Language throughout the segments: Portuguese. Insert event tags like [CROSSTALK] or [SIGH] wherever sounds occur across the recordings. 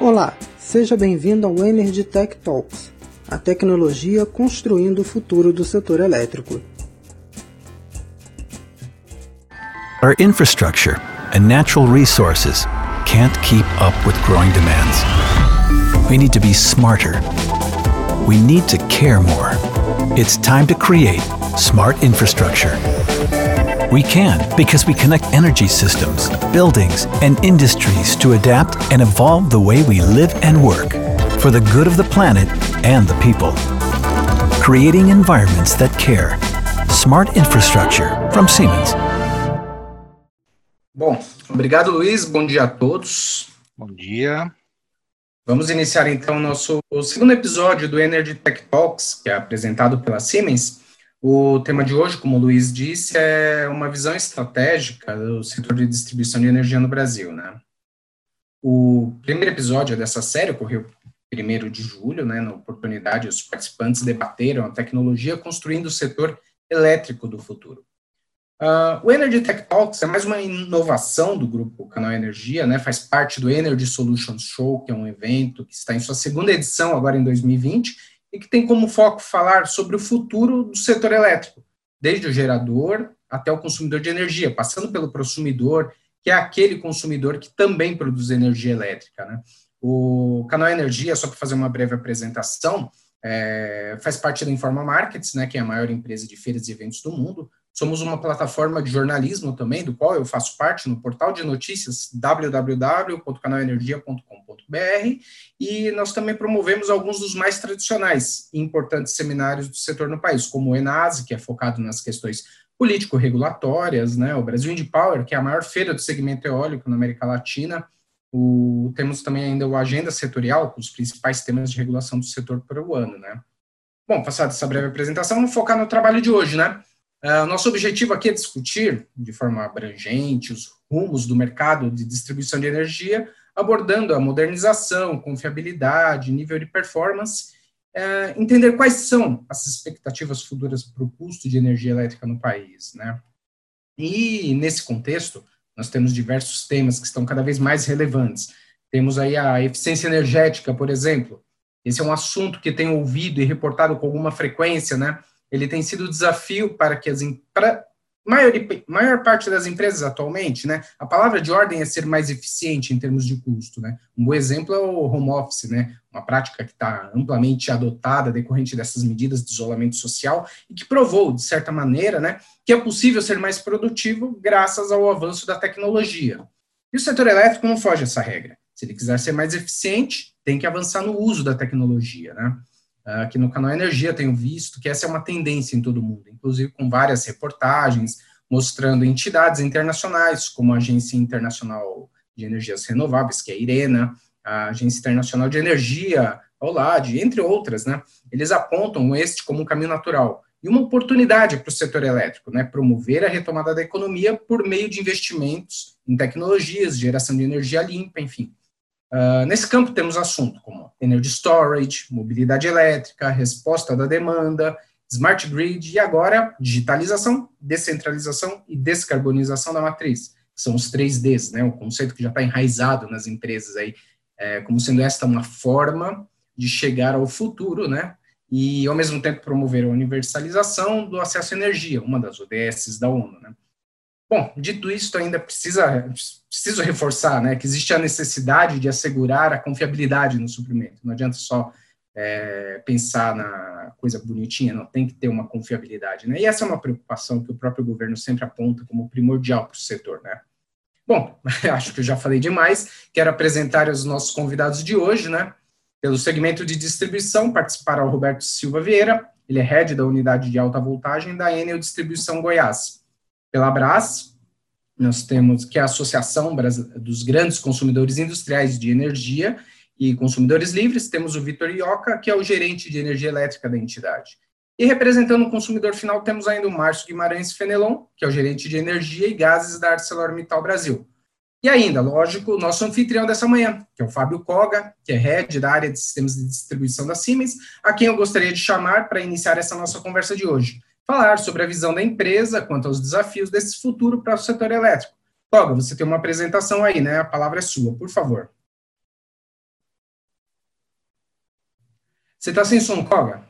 Olá, seja bem-vindo ao Energy Tech Talks, a tecnologia construindo o futuro do setor elétrico. Our infrastructure and natural resources can't keep up with growing demands. We need to be smarter. We need to care more. It's time to create smart infrastructure. We can because we connect energy systems, buildings, and industries to adapt and evolve the way we live and work for the good of the planet and the people. Creating environments that care. Smart infrastructure from Siemens. Bom, obrigado Luiz, bom dia a todos. Bom dia. Vamos iniciar então o nosso o segundo episódio do Energy Tech Talks, que é apresentado pela Siemens. O tema de hoje, como o Luiz disse, é uma visão estratégica do setor de distribuição de energia no Brasil. Né? O primeiro episódio dessa série ocorreu 1 de julho, né, na oportunidade, os participantes debateram a tecnologia construindo o setor elétrico do futuro. Uh, o Energy Tech Talks é mais uma inovação do grupo Canal Energia, né, faz parte do Energy Solutions Show, que é um evento que está em sua segunda edição agora em 2020, e que tem como foco falar sobre o futuro do setor elétrico, desde o gerador até o consumidor de energia, passando pelo consumidor, que é aquele consumidor que também produz energia elétrica. Né? O Canal Energia, só para fazer uma breve apresentação, é, faz parte da Informa Markets, né, que é a maior empresa de feiras e eventos do mundo, Somos uma plataforma de jornalismo também, do qual eu faço parte no portal de notícias www.canalenergia.com.br e nós também promovemos alguns dos mais tradicionais e importantes seminários do setor no país, como o Enase, que é focado nas questões político-regulatórias, né, o Brasil Wind Power, que é a maior feira do segmento eólico na América Latina, o, temos também ainda o Agenda Setorial, com os principais temas de regulação do setor para o ano, né. Bom, passada essa breve apresentação, vamos focar no trabalho de hoje, né. Uh, nosso objetivo aqui é discutir, de forma abrangente, os rumos do mercado de distribuição de energia, abordando a modernização, confiabilidade, nível de performance, uh, entender quais são as expectativas futuras para o custo de energia elétrica no país. Né? E, nesse contexto, nós temos diversos temas que estão cada vez mais relevantes. Temos aí a eficiência energética, por exemplo. Esse é um assunto que tenho ouvido e reportado com alguma frequência, né? Ele tem sido desafio para que as maior, maior parte das empresas atualmente, né, a palavra de ordem é ser mais eficiente em termos de custo, né. Um bom exemplo é o home office, né, uma prática que está amplamente adotada decorrente dessas medidas de isolamento social e que provou, de certa maneira, né, que é possível ser mais produtivo graças ao avanço da tecnologia. E o setor elétrico não foge essa regra. Se ele quiser ser mais eficiente, tem que avançar no uso da tecnologia, né. Aqui no canal Energia tenho visto que essa é uma tendência em todo o mundo, inclusive com várias reportagens mostrando entidades internacionais, como a Agência Internacional de Energias Renováveis, que é a IRENA, a Agência Internacional de Energia, a OLAD, entre outras, né? Eles apontam este como um caminho natural e uma oportunidade para o setor elétrico, né? Promover a retomada da economia por meio de investimentos em tecnologias, geração de energia limpa, enfim. Uh, nesse campo temos assuntos como energy storage, mobilidade elétrica, resposta da demanda, smart grid e agora digitalização, descentralização e descarbonização da matriz, são os três Ds, né, um conceito que já está enraizado nas empresas aí, é, como sendo esta uma forma de chegar ao futuro, né, e ao mesmo tempo promover a universalização do acesso à energia, uma das ODSs da ONU, né. Bom, dito isso, ainda precisa preciso reforçar, né, que existe a necessidade de assegurar a confiabilidade no suprimento. Não adianta só é, pensar na coisa bonitinha, não tem que ter uma confiabilidade, né? E essa é uma preocupação que o próprio governo sempre aponta como primordial para o setor, né? Bom, [LAUGHS] acho que eu já falei demais. Quero apresentar os nossos convidados de hoje, né? Pelo segmento de distribuição, participará o Roberto Silva Vieira, ele é head da unidade de alta voltagem da Enel Distribuição Goiás pela Brás, nós temos que é a Associação dos Grandes Consumidores Industriais de Energia e Consumidores Livres, temos o Vitor Ioca, que é o gerente de energia elétrica da entidade. E representando o consumidor final, temos ainda o Márcio Guimarães Fenelon, que é o gerente de energia e gases da ArcelorMittal Brasil. E ainda, lógico, o nosso anfitrião dessa manhã, que é o Fábio Koga, que é head da área de sistemas de distribuição da Siemens, a quem eu gostaria de chamar para iniciar essa nossa conversa de hoje falar sobre a visão da empresa quanto aos desafios desse futuro para o setor elétrico. Toga, você tem uma apresentação aí, né? A palavra é sua, por favor. Você está sem som, Cobra?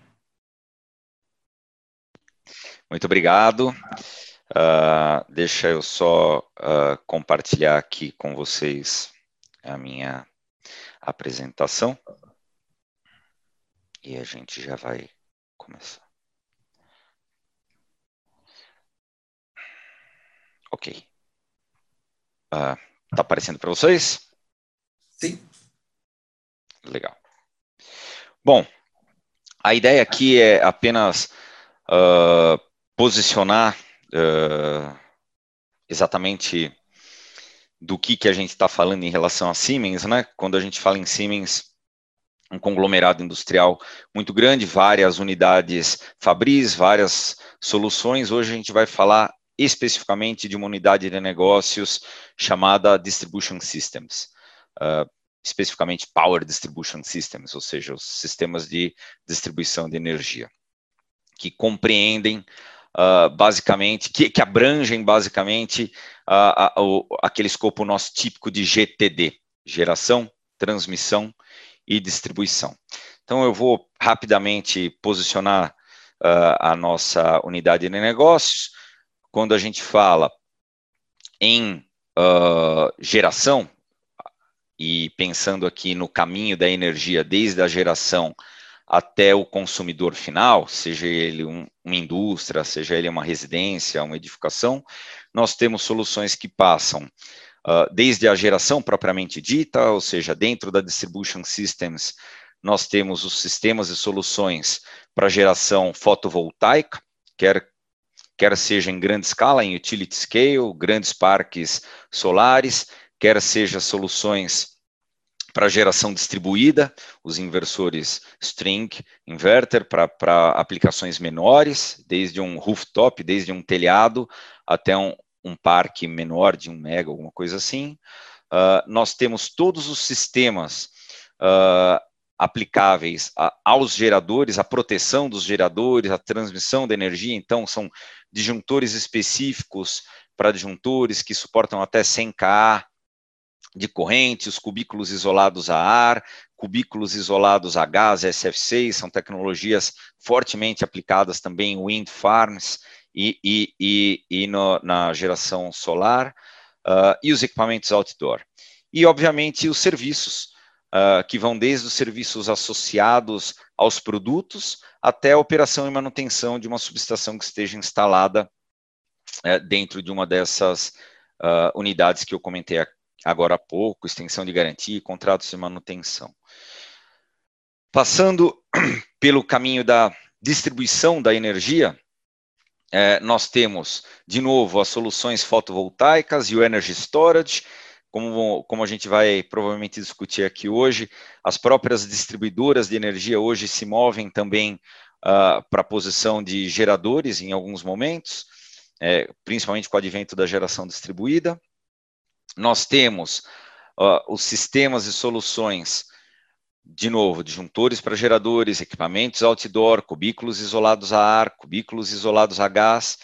Muito obrigado. Uh, deixa eu só uh, compartilhar aqui com vocês a minha apresentação. E a gente já vai começar. Ok. Uh, tá aparecendo para vocês? Sim. Legal. Bom, a ideia aqui é apenas uh, posicionar uh, exatamente do que, que a gente está falando em relação a Siemens, né? Quando a gente fala em Siemens, um conglomerado industrial muito grande, várias unidades Fabris, várias soluções. Hoje a gente vai falar especificamente de uma unidade de negócios chamada Distribution Systems, uh, especificamente Power Distribution Systems, ou seja, os sistemas de distribuição de energia, que compreendem uh, basicamente, que, que, abrangem basicamente uh, aquele escopo nosso típico de GTD, geração, transmissão e distribuição. Então eu vou rapidamente posicionar a nossa unidade de negócios, quando a gente fala em uh, geração, e pensando aqui no caminho da energia desde a geração até o consumidor final, seja ele um, uma indústria, seja ele uma residência, uma edificação, nós temos soluções que passam uh, desde a geração propriamente dita, ou seja, dentro da distribution systems, nós temos os sistemas e soluções para geração fotovoltaica, quer quer seja em grande escala, em utility scale, grandes parques solares, quer seja soluções para geração distribuída, os inversores string inverter para aplicações menores, desde um rooftop, desde um telhado até um, um parque menor de um mega, alguma coisa assim. Uh, nós temos todos os sistemas uh, aplicáveis a, aos geradores, a proteção dos geradores, a transmissão da energia, então são disjuntores específicos para disjuntores que suportam até 100 kA de corrente, os cubículos isolados a ar, cubículos isolados a gás, SF6, são tecnologias fortemente aplicadas também em wind farms e, e, e, e no, na geração solar, uh, e os equipamentos outdoor. E, obviamente, os serviços, uh, que vão desde os serviços associados aos produtos até a operação e manutenção de uma subestação que esteja instalada uh, dentro de uma dessas uh, unidades que eu comentei agora há pouco, extensão de garantia contratos de manutenção. Passando [CLEARS THROAT] pelo caminho da distribuição da energia, eh, nós temos, de novo, as soluções fotovoltaicas e o energy storage, como, como a gente vai provavelmente discutir aqui hoje, as próprias distribuidoras de energia hoje se movem também uh, para a posição de geradores em alguns momentos, é, principalmente com o advento da geração distribuída. Nós temos uh, os sistemas e soluções, de novo, disjuntores para geradores, equipamentos outdoor, cubículos isolados a ar, cubículos isolados a gás,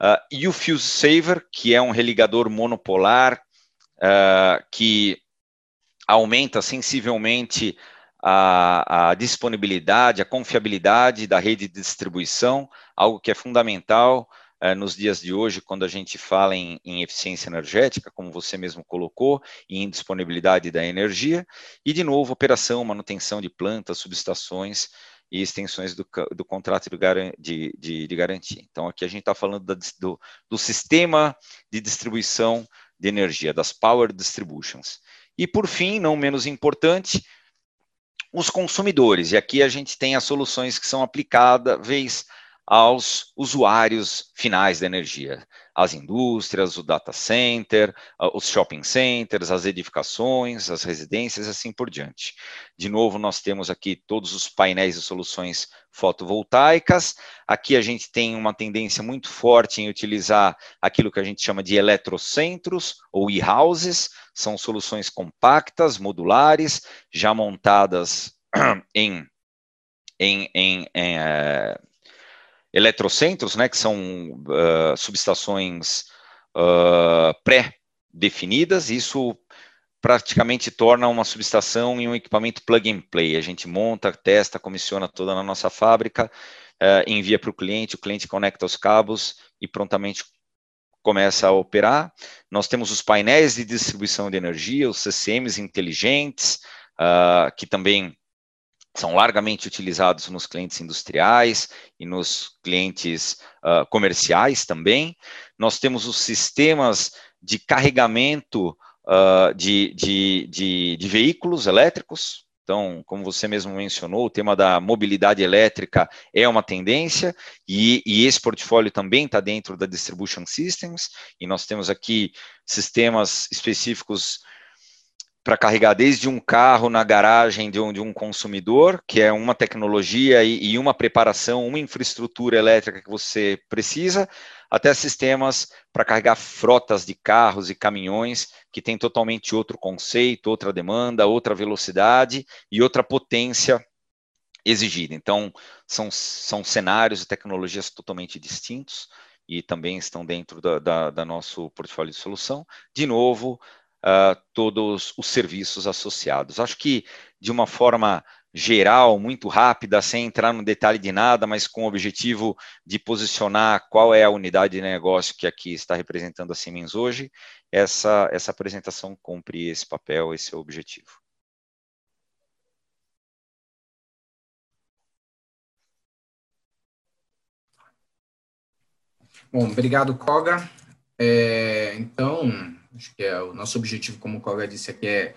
uh, e o Fuse Saver, que é um religador monopolar uh, que aumenta sensivelmente a, a, disponibilidade, a confiabilidade da rede de distribuição, algo que é fundamental uh, nos dias de hoje, quando a gente fala em, em, eficiência energética, como você mesmo colocou, e em disponibilidade da energia, e, de novo, operação, manutenção de plantas, subestações e extensões do, do contrato de, de, de, garantia. Então, aqui a gente está falando da, do, do sistema de distribuição de energia, das power distributions. E por fim, não menos importante, os consumidores. E aqui a gente tem as soluções que são aplicáveis aos usuários finais da energia, as indústrias, o data center, os shopping centers, as edificações, as residências, assim por diante. De novo, nós temos aqui todos os painéis e soluções fotovoltaicas. Aqui a gente tem uma tendência muito forte em utilizar aquilo que a gente chama de eletrocentros ou e-houses, são soluções compactas, modulares, já montadas em, [CLEARS THROAT] em, em, em é, eletrocentros, né, que são uh, subestações uh, pré-definidas, isso praticamente torna uma subestação em um equipamento plug and play. A gente monta, testa, comissiona toda na nossa fábrica, uh, envia para o cliente, o cliente conecta os cabos e prontamente começa a operar. Nós temos os painéis de distribuição de energia, os CCMs inteligentes, uh, que também são largamente utilizados nos clientes industriais e nos clientes uh, comerciais também. Nós temos os sistemas de carregamento uh, de, de, de, de veículos elétricos, então, como você mesmo mencionou, o tema da mobilidade elétrica é uma tendência, e, e esse portfólio também está dentro da Distribution Systems, e nós temos aqui sistemas específicos para carregar desde um carro na garagem de um, de um consumidor, que é uma tecnologia e, e, uma preparação, uma infraestrutura elétrica que você precisa, até sistemas para carregar frotas de carros e caminhões que tem totalmente outro conceito, outra demanda, outra velocidade e outra potência exigida. Então, são, são cenários e tecnologias totalmente distintos e também estão dentro da, da, da nosso portfólio de solução. De novo, uh, todos os serviços associados. Acho que, de uma forma geral, muito rápida, sem entrar no detalhe de nada, mas com o objetivo de posicionar qual é a unidade de negócio que aqui está representando a Siemens hoje, essa, essa apresentação cumpre esse papel, esse é o objetivo. Bom, obrigado, Koga. É, então, Acho que é o nosso objetivo, como o colega disse aqui, é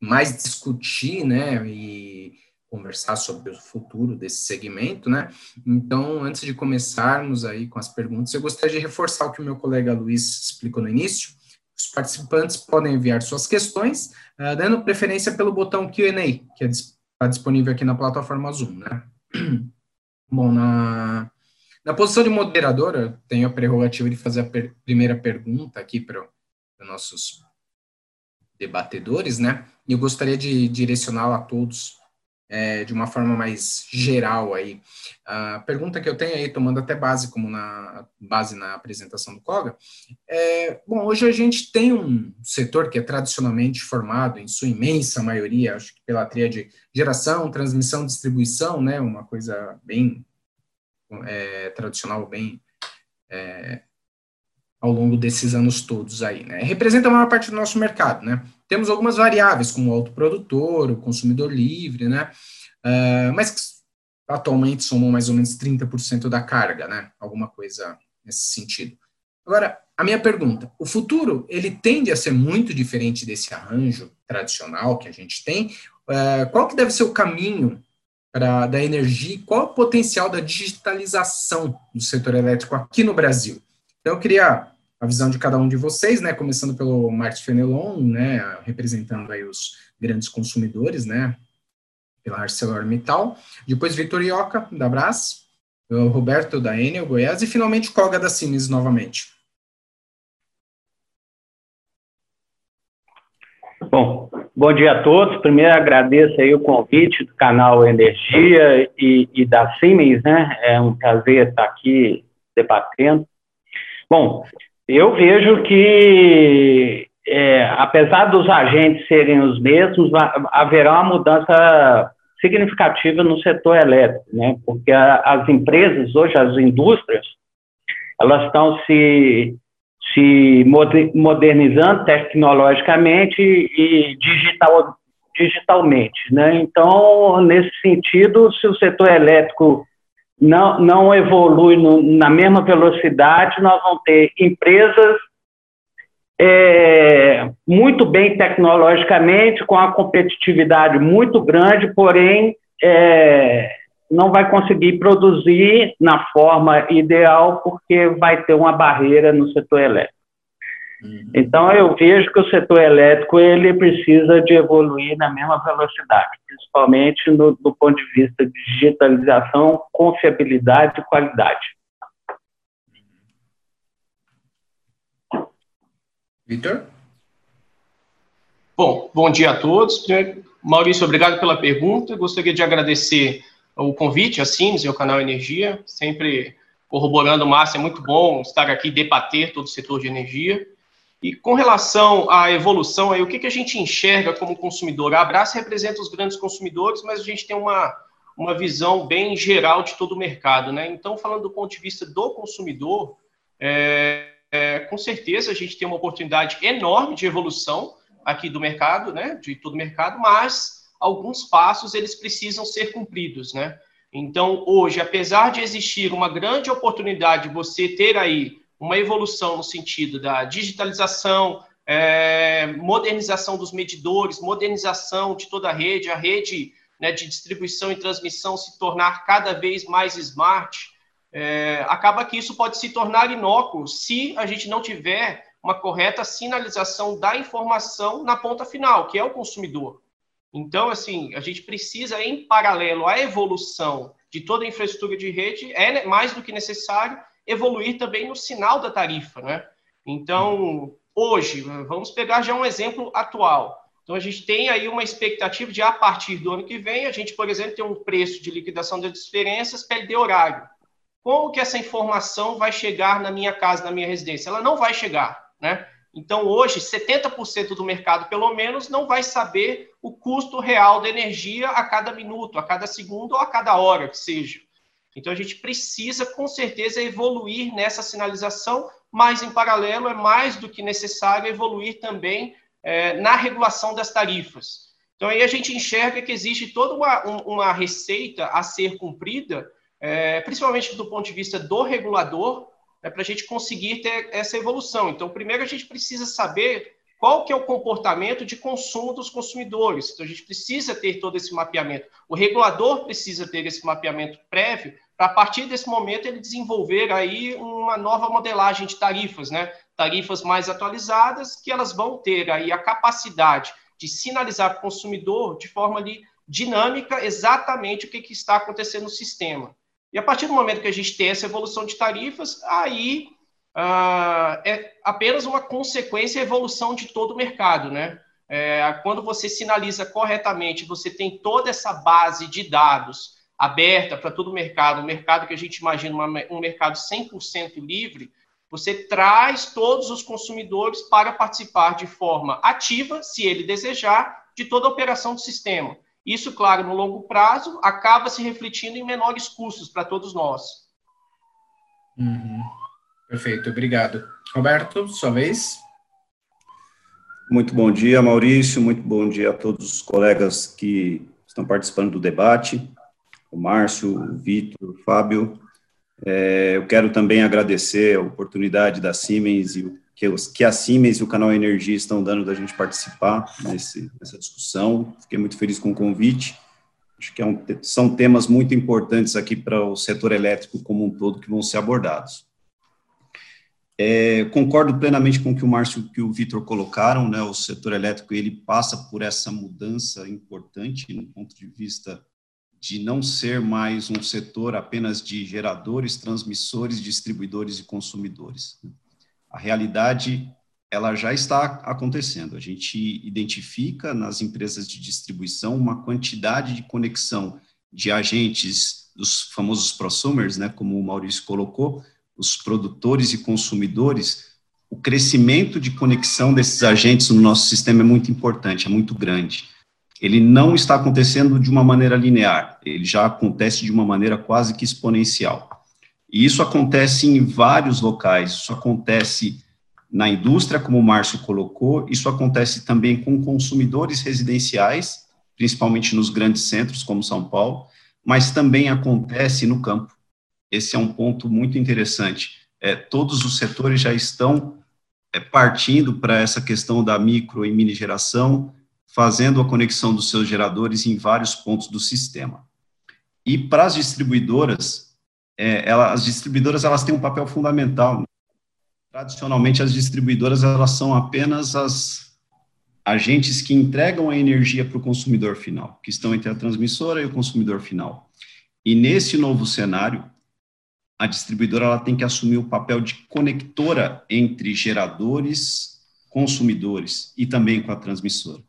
mais discutir, né, e conversar sobre o futuro desse segmento, né? Então, antes de começarmos aí com as perguntas, eu gostaria de reforçar o que o meu colega Luiz explicou no início. Os participantes podem enviar suas questões, uh, dando preferência pelo botão Q&A, que está disponível aqui na plataforma Zoom, né? [CLEARS THROAT] Bom, na, na posição de moderadora, tenho a prerrogativa de fazer a per primeira pergunta aqui para nossos debatedores, né? E eu gostaria de direcioná-la a todos é, de uma forma mais geral aí. A pergunta que eu tenho aí, tomando até base como na base na apresentação do Koga, é, bom, hoje a gente tem um setor que é tradicionalmente formado, em sua imensa maioria, acho que pela tria de geração, transmissão, distribuição, né? Uma coisa bem é, tradicional, bem é, ao longo desses anos todos aí, né? Representa a maior parte do nosso mercado, né? Temos algumas variáveis, como o autoprodutor, o consumidor livre, né? Uh, mas que atualmente somam mais ou menos 30% da carga, né? Alguma coisa nesse sentido. Agora, a minha pergunta, o futuro, ele tende a ser muito diferente desse arranjo tradicional que a gente tem? Uh, qual que deve ser o caminho pra, da energia qual é o potencial da digitalização do setor elétrico aqui no Brasil? Então, eu queria a visão de cada um de vocês, né, começando pelo Marcos Fenelon, né, representando aí os grandes consumidores, né, pela ArcelorMittal, depois Vitor Ioca, da Brás, Roberto, da Enel, Goiás, e finalmente Koga, da Siemens, novamente. Bom, bom dia a todos. Primeiro agradeço aí o convite do canal Energia e, e da Siemens, né? É um prazer estar aqui debatendo. Bom, eu vejo que, é, apesar dos agentes serem os mesmos, haverá uma mudança significativa no setor elétrico, né? Porque a, as empresas hoje, as indústrias, elas estão se se modernizando tecnologicamente e digital, digitalmente, né? Então, nesse sentido, se o setor elétrico não, não evolui no, na mesma velocidade, nós vamos ter empresas é, muito bem tecnologicamente, com a competitividade muito grande, porém é, não vai conseguir produzir na forma ideal porque vai ter uma barreira no setor elétrico. Então, eu vejo que o setor elétrico ele precisa de evoluir na mesma velocidade, principalmente no, do ponto de vista de digitalização, confiabilidade e qualidade. Vitor? Bom, bom dia a todos. Maurício, obrigado pela pergunta. Gostaria de agradecer o convite a Sims e ao canal Energia, sempre corroborando o máximo, é muito bom estar aqui debater todo o setor de energia. E com relação à evolução, aí, o que, que a gente enxerga como consumidor? A Abraço representa os grandes consumidores, mas a gente tem uma, uma visão bem geral de todo o mercado. Né? Então, falando do ponto de vista do consumidor, é, é, com certeza a gente tem uma oportunidade enorme de evolução aqui do mercado, né, de todo o mercado, mas alguns passos eles precisam ser cumpridos, né? Então, hoje, apesar de existir uma grande oportunidade de você ter aí uma evolução no sentido da digitalização, é, modernização dos medidores, modernização de toda a rede, a rede né, de distribuição e transmissão se tornar cada vez mais smart, é, acaba que isso pode se tornar inócuo se a gente não tiver uma correta sinalização da informação na ponta final, que é o consumidor. Então, assim, a gente precisa, em paralelo à evolução de toda a infraestrutura de rede, é mais do que necessário evoluir também no sinal da tarifa, né? Então, hoje, vamos pegar já um exemplo atual. Então, a gente tem aí uma expectativa de, a partir do ano que vem, a gente, por exemplo, ter um preço de liquidação das diferenças PLD horário. Como que essa informação vai chegar na minha casa, na minha residência? Ela não vai chegar, né? Então, hoje, 70% do mercado, pelo menos, não vai saber o custo real da energia a cada minuto, a cada segundo ou a cada hora que seja. Então, a gente precisa, com certeza, evoluir nessa sinalização, mas, em paralelo, é mais do que necessário evoluir também é, na regulação das tarifas. Então, aí a gente enxerga que existe toda uma, uma receita a ser cumprida, é, principalmente do ponto de vista do regulador, é, para a gente conseguir ter essa evolução. Então, primeiro a gente precisa saber qual que é o comportamento de consumo dos consumidores. Então, a gente precisa ter todo esse mapeamento. O regulador precisa ter esse mapeamento prévio para, a partir desse momento, ele desenvolver aí uma nova modelagem de tarifas, né? Tarifas mais atualizadas, que elas vão ter aí a capacidade de sinalizar para o consumidor de forma ali dinâmica exatamente o que, que está acontecendo no sistema. E a partir do momento que a gente tem essa evolução de tarifas, aí ah, é apenas uma consequência da evolução de todo o mercado, né? É, quando você sinaliza corretamente, você tem toda essa base de dados aberta para todo o mercado, um mercado que a gente imagina uma, um mercado 100% livre, você traz todos os consumidores para participar de forma ativa, se ele desejar, de toda a operação do sistema. Isso, claro, no longo prazo, acaba se refletindo em menores custos para todos nós. Uhum. Perfeito, obrigado. Roberto, sua vez. Muito bom dia, Maurício. Muito bom dia a todos os colegas que estão participando do debate o Márcio, o Vitor, o Fábio. É, eu quero também agradecer a oportunidade da Siemens e o que, os, que a Siemens e o canal Energia estão dando da gente participar nesse, nessa discussão. Fiquei muito feliz com o convite. Acho que é um, são temas muito importantes aqui para o setor elétrico como um todo que vão ser abordados. É, concordo plenamente com o que o Márcio e o Vitor colocaram, né? O setor elétrico ele passa por essa mudança importante no ponto de vista de não ser mais um setor apenas de geradores, transmissores, distribuidores e consumidores. A realidade ela já está acontecendo. A gente identifica nas empresas de distribuição uma quantidade de conexão de agentes dos famosos prosumers, né, como o Maurício colocou, os produtores e consumidores. O crescimento de conexão desses agentes no nosso sistema é muito importante, é muito grande ele não está acontecendo de uma maneira linear, ele já acontece de uma maneira quase que exponencial. E isso acontece em vários locais, isso acontece na indústria, como o Márcio colocou, isso acontece também com consumidores residenciais, principalmente nos grandes centros, como São Paulo, mas também acontece no campo. Esse é um ponto muito interessante. É, todos os setores já estão é, partindo para essa questão da micro e mini geração, fazendo a conexão dos seus geradores em vários pontos do sistema. E para as distribuidoras, é, ela, as distribuidoras elas têm um papel fundamental. Tradicionalmente, as distribuidoras elas são apenas as agentes que entregam a energia para o consumidor final, que estão entre a transmissora e o consumidor final. E nesse novo cenário, a distribuidora ela tem que assumir o papel de conectora entre geradores, consumidores e também com a transmissora.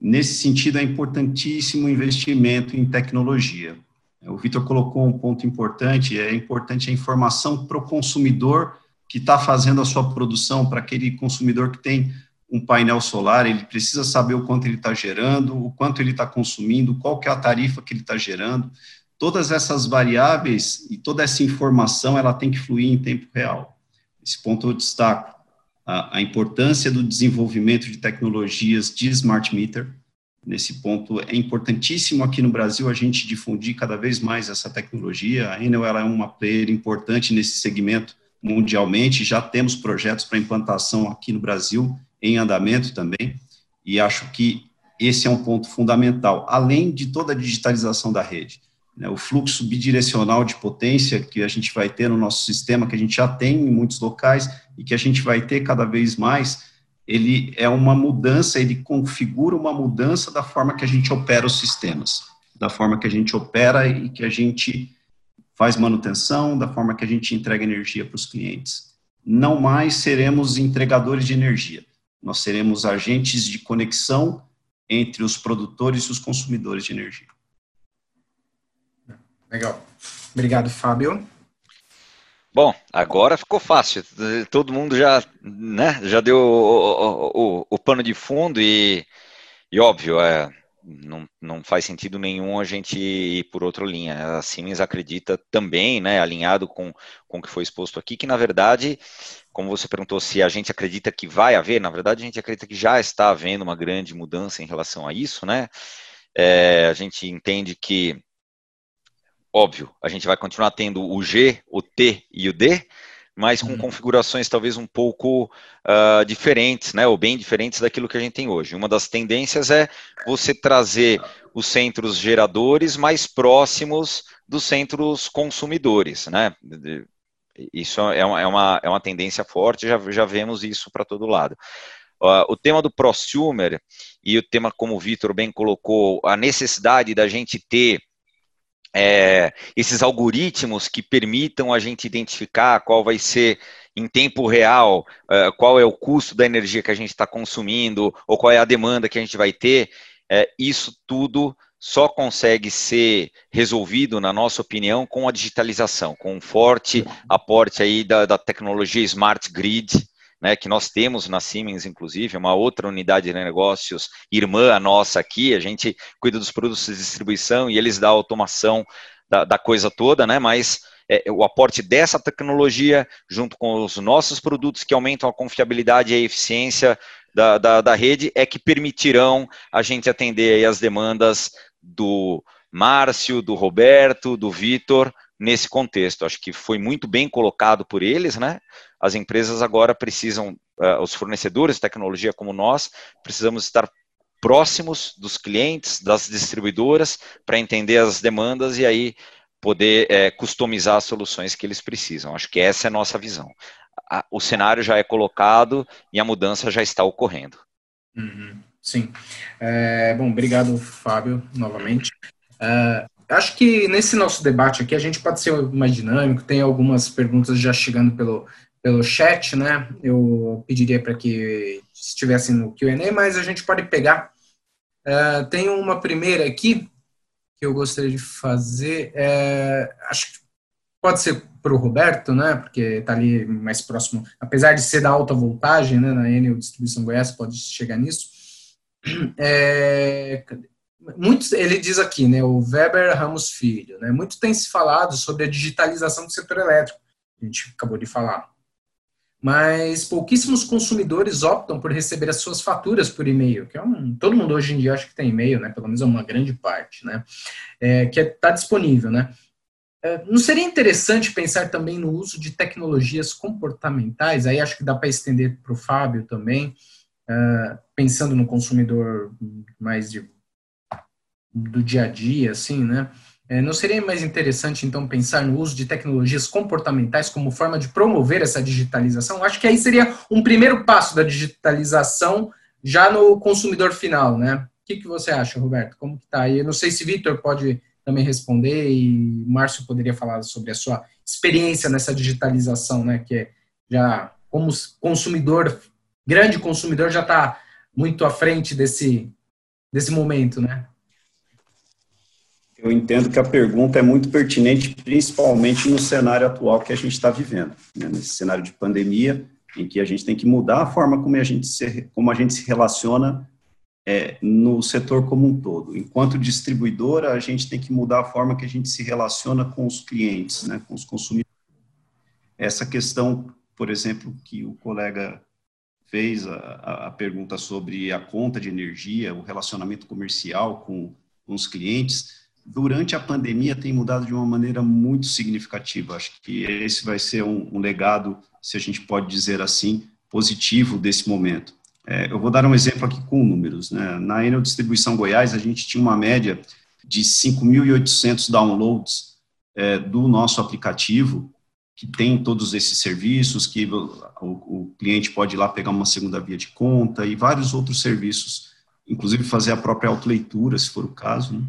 Nesse sentido, é importantíssimo o investimento em tecnologia. O Vitor colocou um ponto importante, é importante a informação para o consumidor que está fazendo a sua produção, para aquele consumidor que tem um painel solar, ele precisa saber o quanto ele está gerando, o quanto ele está consumindo, qual que é a tarifa que ele está gerando. Todas essas variáveis e toda essa informação, ela tem que fluir em tempo real. Esse ponto eu destaco a, a importância do desenvolvimento de tecnologias de smart meter. Nesse ponto é importantíssimo aqui no Brasil a gente difundir cada vez mais essa tecnologia. A Enel ela é uma player importante nesse segmento mundialmente, já temos projetos para implantação aqui no Brasil em andamento também, e acho que esse é um ponto fundamental, além de toda a digitalização da rede. Né, o fluxo bidirecional de potência que a gente vai ter no nosso sistema, que a gente já tem em muitos locais e que a gente vai ter cada vez mais, ele é uma mudança, ele configura uma mudança da forma que a gente opera os sistemas, da forma que a gente opera e que a gente faz manutenção, da forma que a gente entrega energia para os clientes. Não mais seremos entregadores de energia nós seremos agentes de conexão entre os produtores e os consumidores de energia. Legal. Obrigado, Fábio. Bom, agora ficou fácil. Todo mundo já, né, já deu o, o, o pano de fundo e, e óbvio, é, não, não faz sentido nenhum a gente ir por outra linha. A Siemens acredita também, né, alinhado com, com o que foi exposto aqui, que na verdade, como você perguntou se a gente acredita que vai haver, na verdade a gente acredita que já está havendo uma grande mudança em relação a isso, né? É, a gente entende que, óbvio, a gente vai continuar tendo o G, o T e o D, mas com uhum. configurações talvez um pouco uh, diferentes, né, ou bem diferentes daquilo que a gente tem hoje. Uma das tendências é você trazer os centros geradores mais próximos dos centros consumidores, né? Isso é uma, é uma, é uma tendência forte, já, já vemos isso para todo lado. Uh, o tema do prosumer e o tema, como o Vitor bem colocou, a necessidade da gente ter é, esses algoritmos que permitam a gente identificar qual vai ser em tempo real, é, qual é o custo da energia que a gente está consumindo, ou qual é a demanda que a gente vai ter, é, isso tudo só consegue ser resolvido, na nossa opinião, com a digitalização, com um forte aporte aí da, da tecnologia Smart Grid, né, que nós temos na Siemens, inclusive, uma outra unidade de negócios irmã nossa aqui, a gente cuida dos produtos de distribuição e eles da automação da, da coisa toda, né, mas é, o aporte dessa tecnologia, junto com os nossos produtos que aumentam a confiabilidade e a eficiência da, da, da rede, é que permitirão a gente atender as demandas do Márcio, do Roberto, do Vitor, nesse contexto. Acho que foi muito bem colocado por eles, né? As empresas agora precisam, uh, os fornecedores de tecnologia como nós, precisamos estar próximos dos clientes, das distribuidoras, para entender as demandas e aí poder é, customizar as soluções que eles precisam. Acho que essa é a nossa visão. A, o cenário já é colocado e a mudança já está ocorrendo. Uhum, sim. É, bom, obrigado, Fábio, novamente. Acho que nesse nosso debate aqui a gente pode ser mais dinâmico, tem algumas perguntas já chegando pelo, pelo chat, né? Eu pediria para que estivessem no QA, mas a gente pode pegar. Uh, tem uma primeira aqui que eu gostaria de fazer. É, acho que pode ser para o Roberto, né? Porque está ali mais próximo, apesar de ser da alta voltagem, né? Na Enel Distribuição Goiás pode chegar nisso. É, muitos, ele diz aqui, né, o Weber Ramos Filho, né, muito tem se falado sobre a digitalização do setor elétrico, a gente acabou de falar. Mas pouquíssimos consumidores optam por receber as suas faturas por e-mail, que é um, todo mundo hoje em dia acha que tem e-mail, né, pelo menos é uma grande parte, né, é, que está é, disponível, né. É, não seria interessante pensar também no uso de tecnologias comportamentais? Aí acho que dá para estender para o Fábio também, uh, pensando no consumidor mais de do dia a dia, assim, né? É, não seria mais interessante, então, pensar no uso de tecnologias comportamentais como forma de promover essa digitalização? Acho que aí seria um primeiro passo da digitalização já no consumidor final, né? O que, que você acha, Roberto? Como que tá aí? Eu não sei se Vitor pode também responder e Márcio poderia falar sobre a sua experiência nessa digitalização, né? Que é já, como consumidor, grande consumidor, já está muito à frente desse, desse momento, né? Eu entendo que a pergunta é muito pertinente, principalmente no cenário atual que a gente está vivendo, né? nesse cenário de pandemia, em que a gente tem que mudar a forma como a gente se, como a gente se relaciona é, no setor como um todo. Enquanto distribuidora, a gente tem que mudar a forma que a gente se relaciona com os clientes, né, com os consumidores. Essa questão, por exemplo, que o colega fez a, a pergunta sobre a conta de energia, o relacionamento comercial com, com os clientes, durante a pandemia tem mudado de uma maneira muito significativa. Acho que esse vai ser um, um legado, se a gente pode dizer assim, positivo desse momento. É, eu vou dar um exemplo aqui com números. Né? Na Enel Distribuição Goiás, a gente tinha uma média de 5.800 downloads é, do nosso aplicativo, que tem todos esses serviços, que o, o, cliente pode ir lá pegar uma segunda via de conta e vários outros serviços, inclusive fazer a própria autoleitura, se for o caso. Né?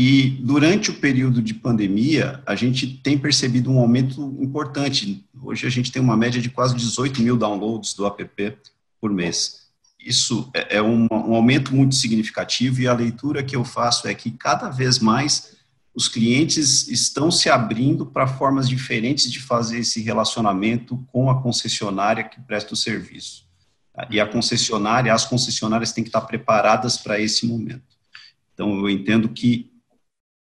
E durante o período de pandemia, a gente tem percebido um aumento importante. Hoje a gente tem uma média de quase 18 mil downloads do app por mês. Isso é, é um, um aumento muito significativo e a leitura que eu faço é que cada vez mais os clientes estão se abrindo para formas diferentes de fazer esse relacionamento com a concessionária que presta o serviço. E a concessionária, as concessionárias têm que estar preparadas para esse momento. Então, eu entendo que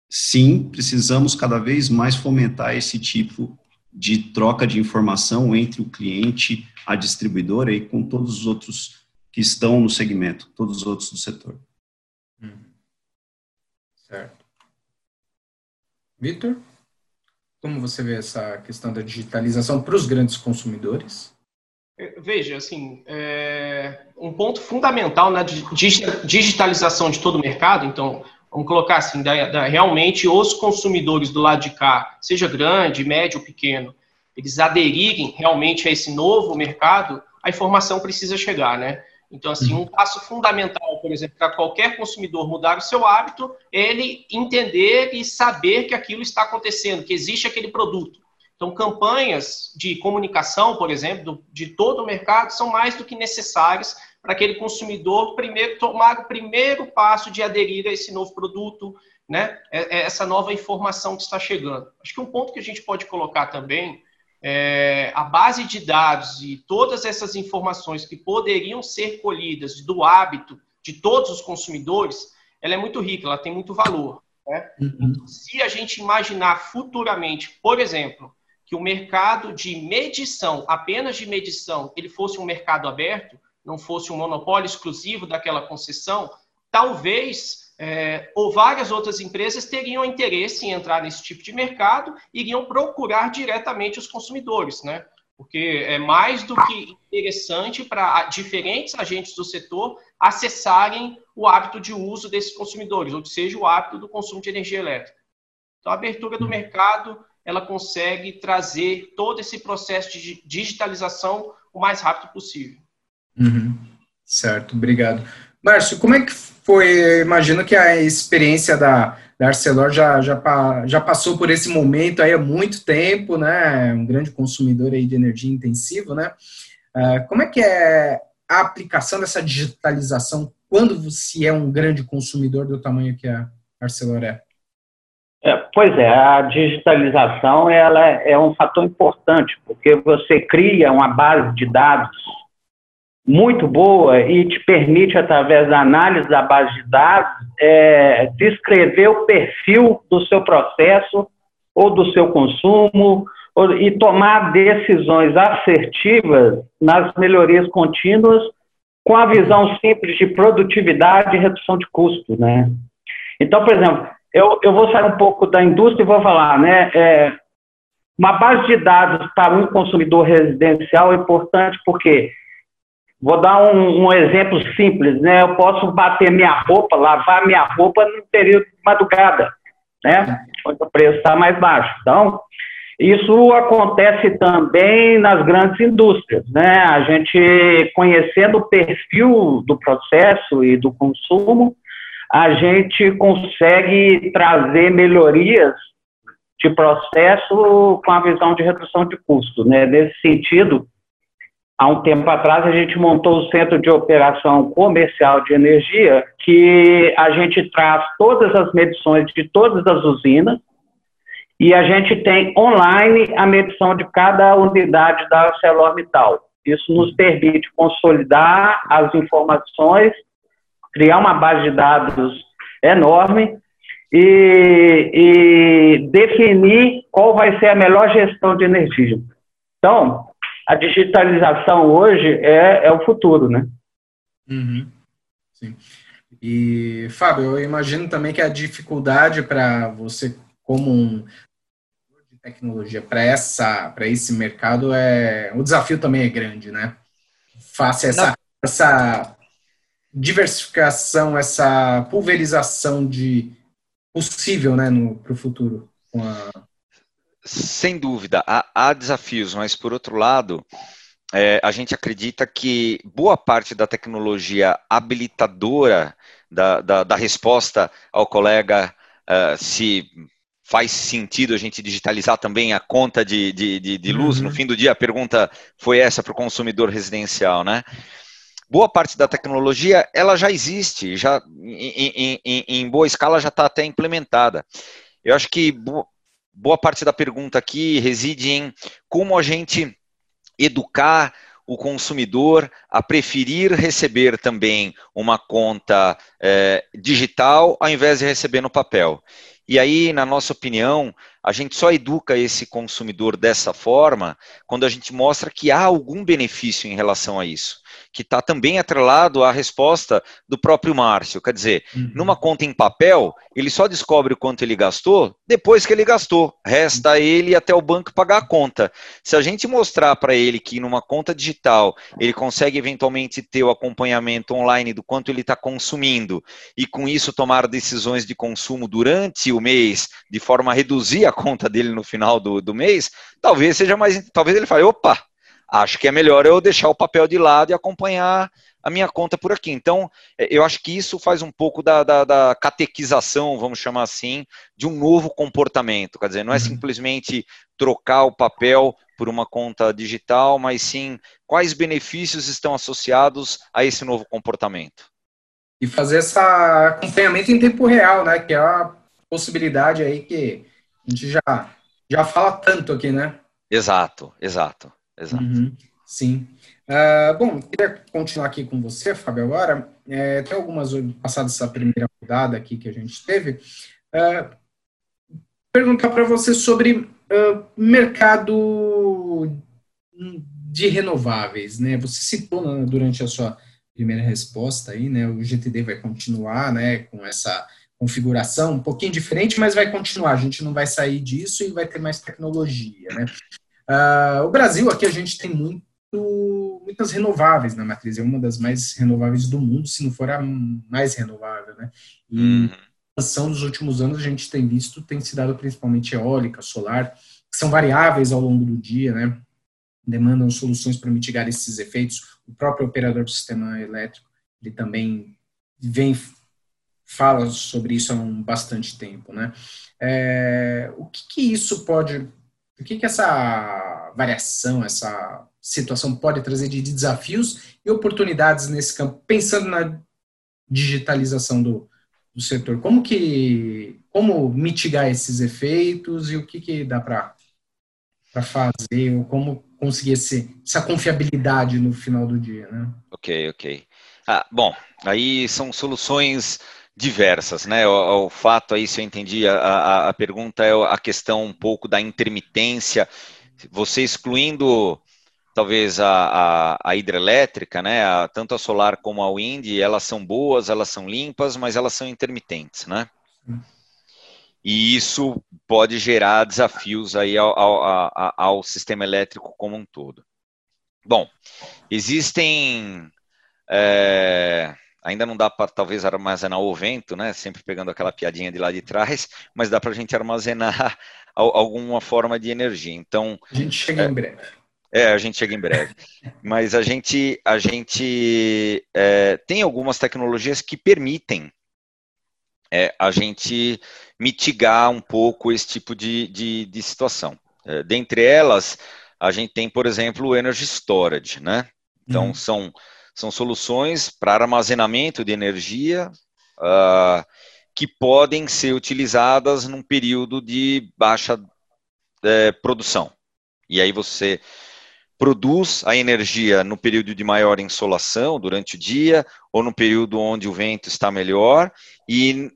sim, precisamos cada vez mais fomentar esse tipo de troca de informação entre o cliente, a distribuidora e com todos os outros que estão no segmento, todos os outros do setor. Hum. Certo. Vitor, como você vê essa questão da digitalização para os grandes consumidores? É, veja, assim, é um ponto fundamental na digitalização de todo o mercado, então, vamos colocar assim, da, da, realmente os consumidores do lado de cá, seja grande, médio ou pequeno, eles aderirem realmente a esse novo mercado, a informação precisa chegar, né? Então, assim, um passo fundamental, por exemplo, para qualquer consumidor mudar o seu hábito, é ele entender e saber que aquilo está acontecendo, que existe aquele produto. Então, campanhas de comunicação, por exemplo, de todo o mercado, são mais do que necessárias para aquele consumidor primeiro tomar o primeiro passo de aderir a esse novo produto, né? É, é essa nova informação que está chegando. Acho que um ponto que a gente pode colocar também é a base de dados e todas essas informações que poderiam ser colhidas do hábito de todos os consumidores, ela é muito rica, ela tem muito valor. Né? Uhum. Se a gente imaginar futuramente, por exemplo, que o mercado de medição, apenas de medição, ele fosse um mercado aberto, não fosse um monopólio exclusivo daquela concessão, talvez é, ou várias outras empresas teriam interesse em entrar nesse tipo de mercado e iriam procurar diretamente os consumidores, né? Porque é mais do que interessante para diferentes agentes do setor acessarem o hábito de uso desses consumidores, ou seja, o hábito do consumo de energia elétrica. Então, a abertura do mercado ela consegue trazer todo esse processo de digitalização o mais rápido possível. Uhum. Certo, obrigado. Márcio, como é que foi? Imagino que a experiência da, da Arcelor já, já, já passou por esse momento aí há muito tempo, né? Um grande consumidor aí de energia intensiva, né? Uh, como é que é a aplicação dessa digitalização quando se é um grande consumidor do tamanho que a Arcelor é? é pois é, a digitalização ela é um fator importante, porque você cria uma base de dados muito boa e te permite, através da análise da base de dados, é, descrever o perfil do seu processo ou do seu consumo ou, e tomar decisões assertivas nas melhorias contínuas com a visão simples de produtividade e redução de custo, né? Então, por exemplo, eu, eu vou sair um pouco da indústria e vou falar, né? É, uma base de dados para um consumidor residencial é importante porque Vou dar um, um, exemplo simples, né? Eu posso bater minha roupa, lavar minha roupa no período de madrugada, né? Onde o preço está mais baixo. Então, isso acontece também nas grandes indústrias, né? A gente conhecendo o perfil do processo e do consumo, a gente consegue trazer melhorias de processo com a visão de redução de custo, né? Nesse sentido, há um tempo atrás, a gente montou o Centro de Operação Comercial de Energia, que a gente traz todas as medições de todas as usinas e a gente tem online a medição de cada unidade da ArcelorMittal. Isso nos permite consolidar as informações, criar uma base de dados enorme e, e definir qual vai ser a melhor gestão de energia. Então, a digitalização hoje é, é o futuro, né? Uhum. Sim. E, Fábio, eu imagino também que a dificuldade para você, como um de tecnologia, para essa para esse mercado, é o desafio também é grande, né? Faça essa, essa diversificação, essa pulverização de possível né, para o futuro. A... Sem dúvida, há, há, desafios, mas por outro lado, é, a gente acredita que boa parte da tecnologia habilitadora da, da, da resposta ao colega uh, se faz sentido a gente digitalizar também a conta de, de, de, de luz. Uhum. No fim do dia, a pergunta foi essa para o consumidor residencial, né? boa parte da tecnologia ela já existe, já em, em, em boa escala já está até implementada. Eu acho que boa parte da pergunta aqui reside em como a gente educar o consumidor a preferir receber também uma conta é, digital ao invés de receber no papel. E aí, na nossa opinião, a gente só educa esse consumidor dessa forma quando a gente mostra que há algum benefício em relação a isso que está também atrelado à resposta do próprio Márcio. Quer dizer, uhum. numa conta em papel, ele só descobre o quanto ele gastou depois que ele gastou. Resta a ele até o banco pagar a conta. Se a gente mostrar para ele que numa conta digital ele consegue eventualmente ter o acompanhamento online do quanto ele está consumindo e com isso tomar decisões de consumo durante o mês, de forma a reduzir a conta dele no final do, do mês, talvez seja mais. Talvez ele fale, opa, acho que é melhor eu deixar o papel de lado e acompanhar a minha conta por aqui. Então, é, eu acho que isso faz um pouco da, da, da catequização, vamos chamar assim, de um novo comportamento. Quer dizer, não é uhum. simplesmente trocar o papel por uma conta digital, mas sim quais benefícios estão associados a esse novo comportamento. E fazer esse acompanhamento em tempo real, né? Que é a possibilidade aí que a gente já, já fala tanto aqui, né? Exato, exato. Exato. Uhum, sim. Uh, bom, queria continuar aqui com você, Fábio, agora. É, tem algumas, passadas essa primeira rodada aqui que a gente teve, uh, perguntar para você sobre uh, mercado de renováveis, né? Você citou né, durante a sua primeira resposta aí, né? O GTD vai continuar, né? Com essa configuração um pouquinho diferente, mas vai continuar. A gente não vai sair disso e vai ter mais tecnologia, né? Uh, o Brasil, aqui a gente tem muito, muitas renováveis na matriz, é uma das mais renováveis do mundo, se não for a mais renovável, né? E uhum. a expansão dos últimos anos a gente tem visto, tem se dado principalmente eólica, solar, que são variáveis ao longo do dia, né? Demandam soluções para mitigar esses efeitos. O próprio operador do sistema elétrico, ele também vem fala sobre isso há um bastante tempo, né? É, o que, que isso pode o que, que essa variação, essa situação pode trazer de desafios e oportunidades nesse campo, pensando na digitalização do, do setor? Como que como mitigar esses efeitos e o que, que dá para fazer, ou como conseguir esse, essa confiabilidade no final do dia, né? Ok, ok. Ah, bom, aí são soluções diversas, né? O, o, fato aí, se eu entendi, a, a, a, pergunta é a questão um pouco da intermitência, você excluindo talvez a, a, a hidrelétrica, né? Tanto a solar como a wind, elas são boas, elas são limpas, mas elas são intermitentes, né? E isso pode gerar desafios aí ao, ao, ao sistema elétrico como um todo. Bom, existem é, Ainda não dá para talvez armazenar o vento, né? Sempre pegando aquela piadinha de lá de trás, mas dá para a gente armazenar [LAUGHS] alguma forma de energia. Então a gente chega é, em breve. É, a gente chega em breve. [LAUGHS] mas a gente a gente é, tem algumas tecnologias que permitem é, a gente mitigar um pouco esse tipo de, de, de situação. É, dentre elas, a gente tem, por exemplo, o Energy Storage, né? Então, uhum. são são soluções para armazenamento de energia uh, que podem ser utilizadas num período de baixa é, produção. E aí você produz a energia no período de maior insolação, durante o dia, ou no período onde o vento está melhor, e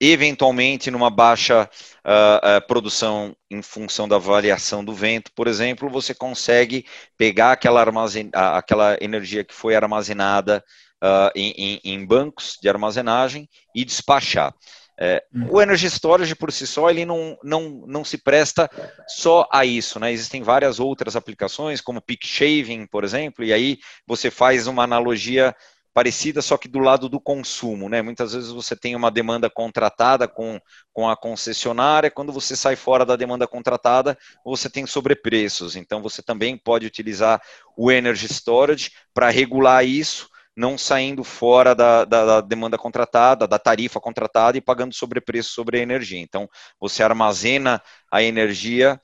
eventualmente numa baixa uh, uh, produção em função da variação do vento, por exemplo, você consegue pegar aquela, armazen aquela energia que foi armazenada uh, em, em, bancos de armazenagem e despachar. É, hum. o Energy Storage por si só ele não, não, não se presta só a isso, né? Existem várias outras aplicações, como peak shaving, por exemplo, e aí você faz uma analogia parecida, só que do lado do consumo, né? Muitas vezes você tem uma demanda contratada com, com a concessionária, quando você sai fora da demanda contratada, você tem sobrepreços. Então você também pode utilizar o Energy Storage para regular isso, não saindo fora da, da, da, demanda contratada, da tarifa contratada e pagando sobrepreço sobre a energia. Então você armazena a energia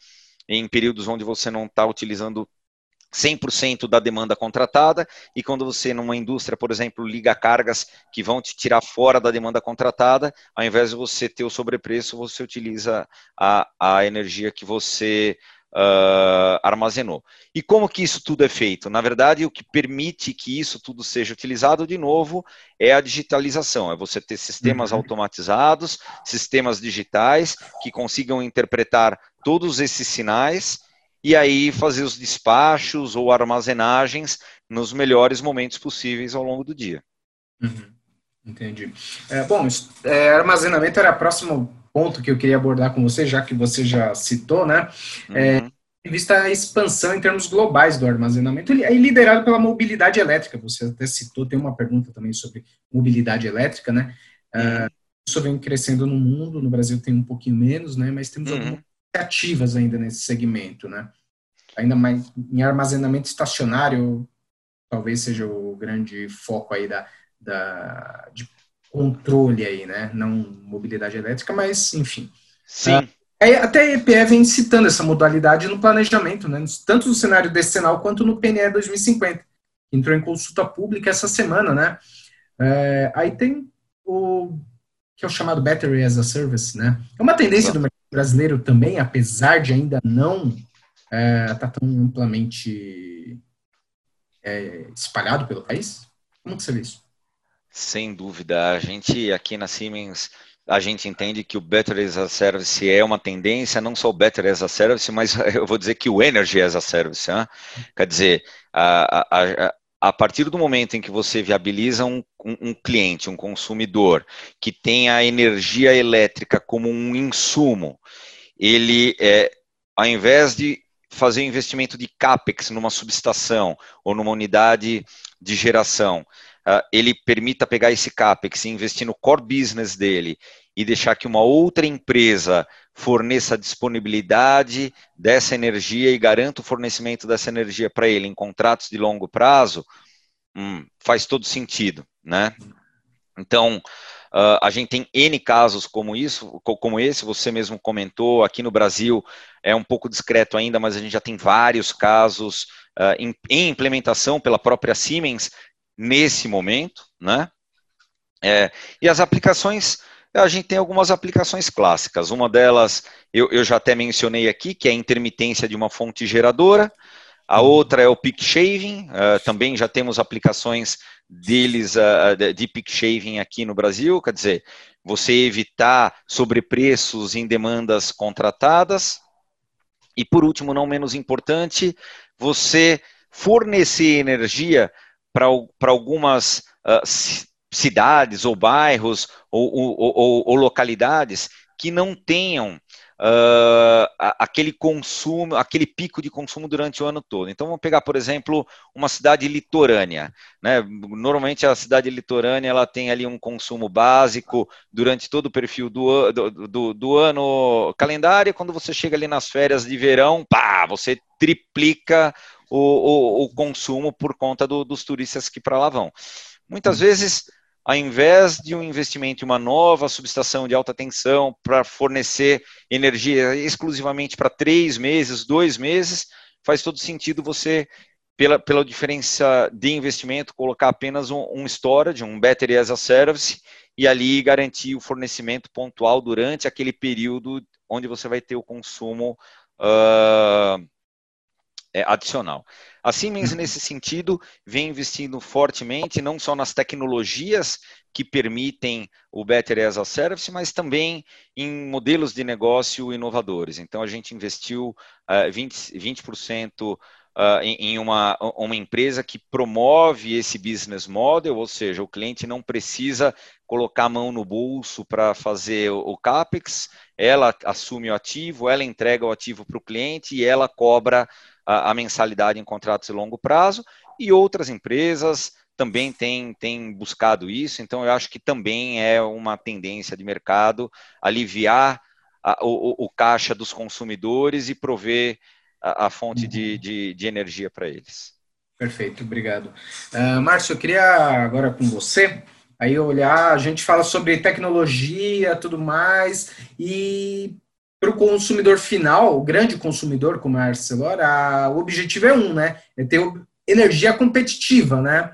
em períodos onde você não está utilizando 100% da demanda contratada, e quando você, numa indústria, por exemplo, liga cargas que vão te tirar fora da demanda contratada, ao invés de você ter o sobrepreço, você utiliza a, a energia que você uh, armazenou. E como que isso tudo é feito? Na verdade, o que permite que isso tudo seja utilizado, de novo, é a digitalização, é você ter sistemas uhum. automatizados, sistemas digitais, que consigam interpretar todos esses sinais, e aí fazer os despachos ou armazenagens nos melhores momentos possíveis ao longo do dia. Uhum. Entendi. É, bom, é, armazenamento era o próximo ponto que eu queria abordar com você, já que você já citou, né? É, uhum. É, vista a expansão em termos globais do armazenamento, ele é liderado pela mobilidade elétrica. Você até citou, tem uma pergunta também sobre mobilidade elétrica, né? Uh, isso vem crescendo no mundo, no Brasil tem um pouquinho menos, né? Mas temos uhum. algumas ativas ainda nesse segmento, né? Ainda mais em armazenamento estacionário, talvez seja o grande foco aí da, da de controle aí, né? Não mobilidade elétrica, mas enfim. Sim. Uh, até a EPE vem citando essa modalidade no planejamento, né? Tanto no cenário decenal quanto no PNE 2050. Entrou em consulta pública essa semana, né? É, aí tem o que é o chamado Battery as a Service, né? É uma tendência do mercado brasileiro também, apesar de ainda não estar é, tá tão amplamente é, espalhado pelo país? Como que você vê isso? Sem dúvida. A gente aqui na Siemens, a gente entende que o Battery as a Service é uma tendência, não só o Battery as a Service, mas [LAUGHS] eu vou dizer que o Energy as a Service. Hein? Quer dizer, a, a partir do momento em que você viabiliza um, um, um, cliente, um consumidor, que tem a energia elétrica como um insumo, ele, é, ao invés de fazer investimento de CAPEX numa subestação ou numa unidade de geração, uh, ele permita pegar esse CAPEX e investir no core business dele e deixar que uma outra empresa forneça a disponibilidade dessa energia e garanta o fornecimento dessa energia para ele em contratos de longo prazo, hum, faz todo sentido, né? Então, uh, a gente tem N casos como isso, como esse, você mesmo comentou, aqui no Brasil é um pouco discreto ainda, mas a gente já tem vários casos uh, em, em, implementação pela própria Siemens nesse momento, né? É, e as aplicações a gente tem algumas aplicações clássicas. Uma delas, eu, eu já até mencionei aqui, que é a intermitência de uma fonte geradora. A uhum. outra é o peak shaving, uh, também já temos aplicações deles uh, de peak shaving aqui no Brasil, quer dizer, você evitar sobrepreços em demandas contratadas. E por último, não menos importante, você fornecer energia para algumas uh, cidades ou bairros ou, ou, ou, ou localidades que não tenham uh, aquele consumo, aquele pico de consumo durante o ano todo. Então, vamos pegar, por exemplo, uma cidade litorânea. Né? Normalmente, a cidade litorânea ela tem ali um consumo básico durante todo o perfil do, do, do, do ano calendário. Quando você chega ali nas férias de verão, pá, você triplica o, o, o consumo por conta do, dos turistas que para lá vão. Muitas hum. vezes ao invés de um investimento em uma nova subestação de alta tensão para fornecer energia exclusivamente para três meses, dois meses, faz todo sentido você pela, pela diferença de investimento, colocar apenas um, um storage, um battery as a service, e ali garantir o fornecimento pontual durante aquele período onde você vai ter o consumo uh, é, adicional. A Siemens, nesse sentido, vem investindo fortemente, não só nas tecnologias que permitem o Better as a Service, mas também em modelos de negócio inovadores. Então, a gente investiu uh, 20%, 20% uh, em, em uma, uma empresa que promove esse business model, ou seja, o cliente não precisa colocar a mão no bolso para fazer o, o CAPEX, ela assume o ativo, ela entrega o ativo para o cliente e ela cobra a, a mensalidade em contratos de longo prazo, e outras empresas também têm, têm buscado isso, então eu acho que também é uma tendência de mercado aliviar a, o, o, caixa dos consumidores e prover a, a fonte de, uhum. de, de energia para eles. Perfeito, obrigado. Uh, Márcio, eu queria agora com você aí olhar, a gente fala sobre tecnologia, tudo mais, e para o consumidor final, o grande consumidor, como é a Arcelor, o objetivo é um, né? É ter energia competitiva, né?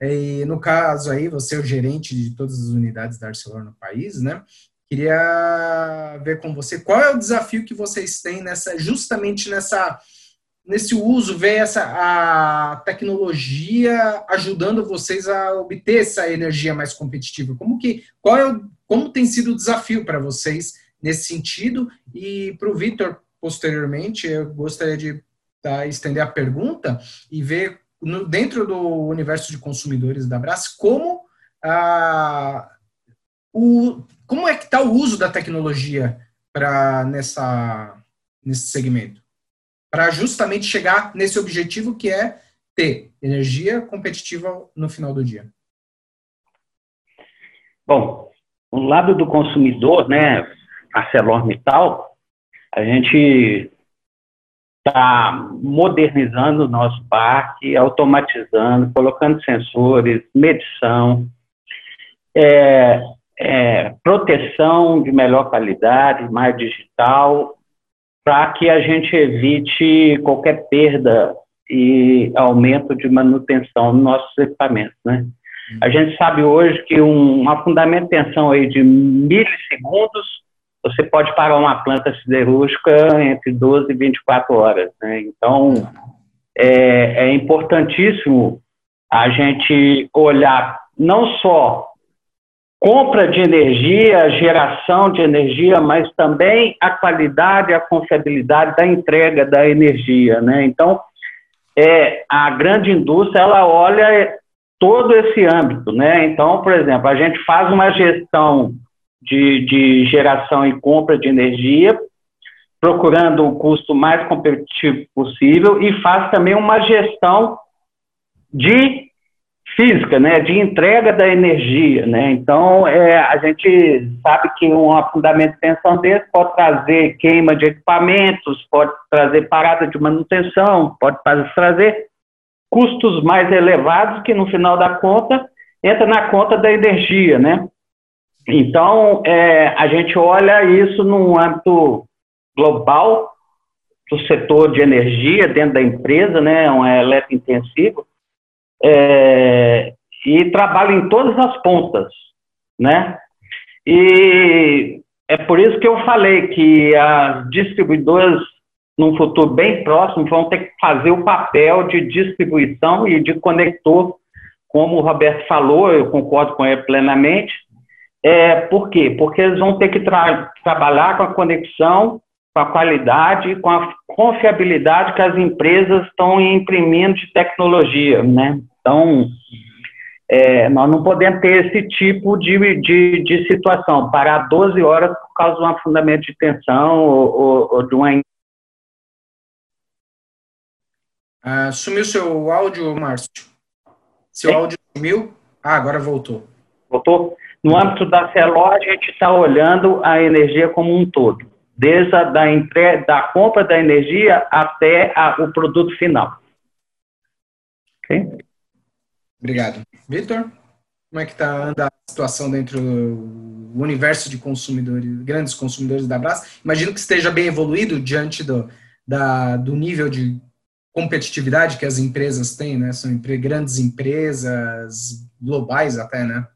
E no caso aí, você é o gerente de todas as unidades da Arcelor no país, né? Queria ver com você qual é o desafio que vocês têm nessa, justamente nessa, nesse uso, ver essa a tecnologia ajudando vocês a obter essa energia mais competitiva. Como que, qual é o, como tem sido o desafio para vocês nesse sentido? E para o Vitor, posteriormente, eu gostaria de tá, estender a pergunta e ver no, dentro do universo de consumidores da Brás como a o, como é que está o uso da tecnologia para nessa nesse segmento? Para justamente chegar nesse objetivo que é ter energia competitiva no final do dia. Bom, do lado do consumidor, né, ArcelorMittal, a gente está modernizando o nosso parque, automatizando, colocando sensores, medição, é, é, proteção de melhor qualidade, mais digital, para que a gente evite qualquer perda e aumento de manutenção nos nossos equipamentos, né? A gente sabe hoje que um, uma fundamentação aí de milissegundos, você pode parar uma planta siderúrgica entre 12 e 24 horas, né? Então, é, é importantíssimo a gente olhar não só compra de energia, geração de energia, mas também a qualidade, a confiabilidade da entrega da energia, né? Então, é, a grande indústria, ela olha todo esse âmbito, né? Então, por exemplo, a gente faz uma gestão de, de geração e compra de energia, procurando o custo mais competitivo possível e faz também uma gestão de física, né, de entrega da energia, né, então é, a gente sabe que um fundamento de tensão desse pode trazer queima de equipamentos, pode trazer parada de manutenção, pode trazer custos mais elevados que no final da conta entra na conta da energia, né, então é, a gente olha isso num âmbito global do setor de energia dentro da empresa, né, um eletrointensivo, é, e trabalho em todas as pontas, né? E é por isso que eu falei que as distribuidoras, num futuro bem próximo, vão ter que fazer o papel de distribuição e de conector, como o Roberto falou, eu concordo com ele plenamente. É, por quê? Porque eles vão ter que tra trabalhar com a conexão com a qualidade, com a confiabilidade que as empresas estão imprimindo de tecnologia, né? Então, é, nós não podemos ter esse tipo de, de, de, situação, parar 12 horas por causa de um fundamento de tensão ou, ou, ou de uma... Ah, sumiu seu áudio, Márcio? Seu Sim. áudio sumiu? Ah, agora voltou. Voltou? No âmbito da CELO, a gente está olhando a energia como um todo desde a da, entre, da compra da energia até a, o produto final. Ok? Obrigado. Vitor, como é que está a situação dentro do universo de consumidores, grandes consumidores da Brás? Imagino que esteja bem evoluído diante do, da, do nível de competitividade que as empresas têm, né? São grandes empresas globais até, né?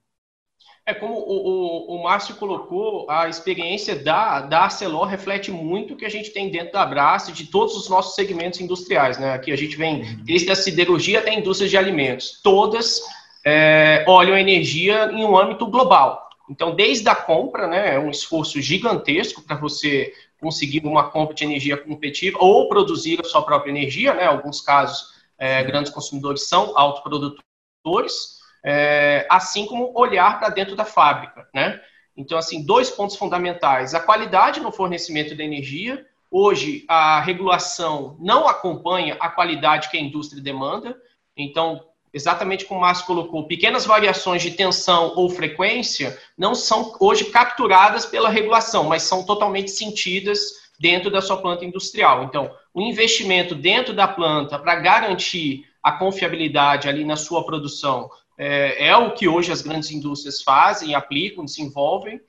É como o, o, o Márcio colocou, a experiência da, da Arcelor reflete muito o que a gente tem dentro da Brás de todos os nossos segmentos industriais. Né? Aqui a gente vem uhum. desde a siderurgia até a indústria de alimentos. Todas é, olham a energia em um âmbito global. Então, desde a compra, né, é um esforço gigantesco para você conseguir uma compra de energia competitiva ou produzir a sua própria energia. Né? Em alguns casos, é, grandes consumidores são autoprodutores é, assim como olhar para dentro da fábrica, né? Então, assim, dois pontos fundamentais: a qualidade no fornecimento da energia. Hoje, a regulação não acompanha a qualidade que a indústria demanda. Então, exatamente como o Márcio colocou, pequenas variações de tensão ou frequência não são hoje capturadas pela regulação, mas são totalmente sentidas dentro da sua planta industrial. Então, o investimento dentro da planta para garantir a confiabilidade ali na sua produção é, é o que hoje as grandes indústrias fazem, aplicam, desenvolvem,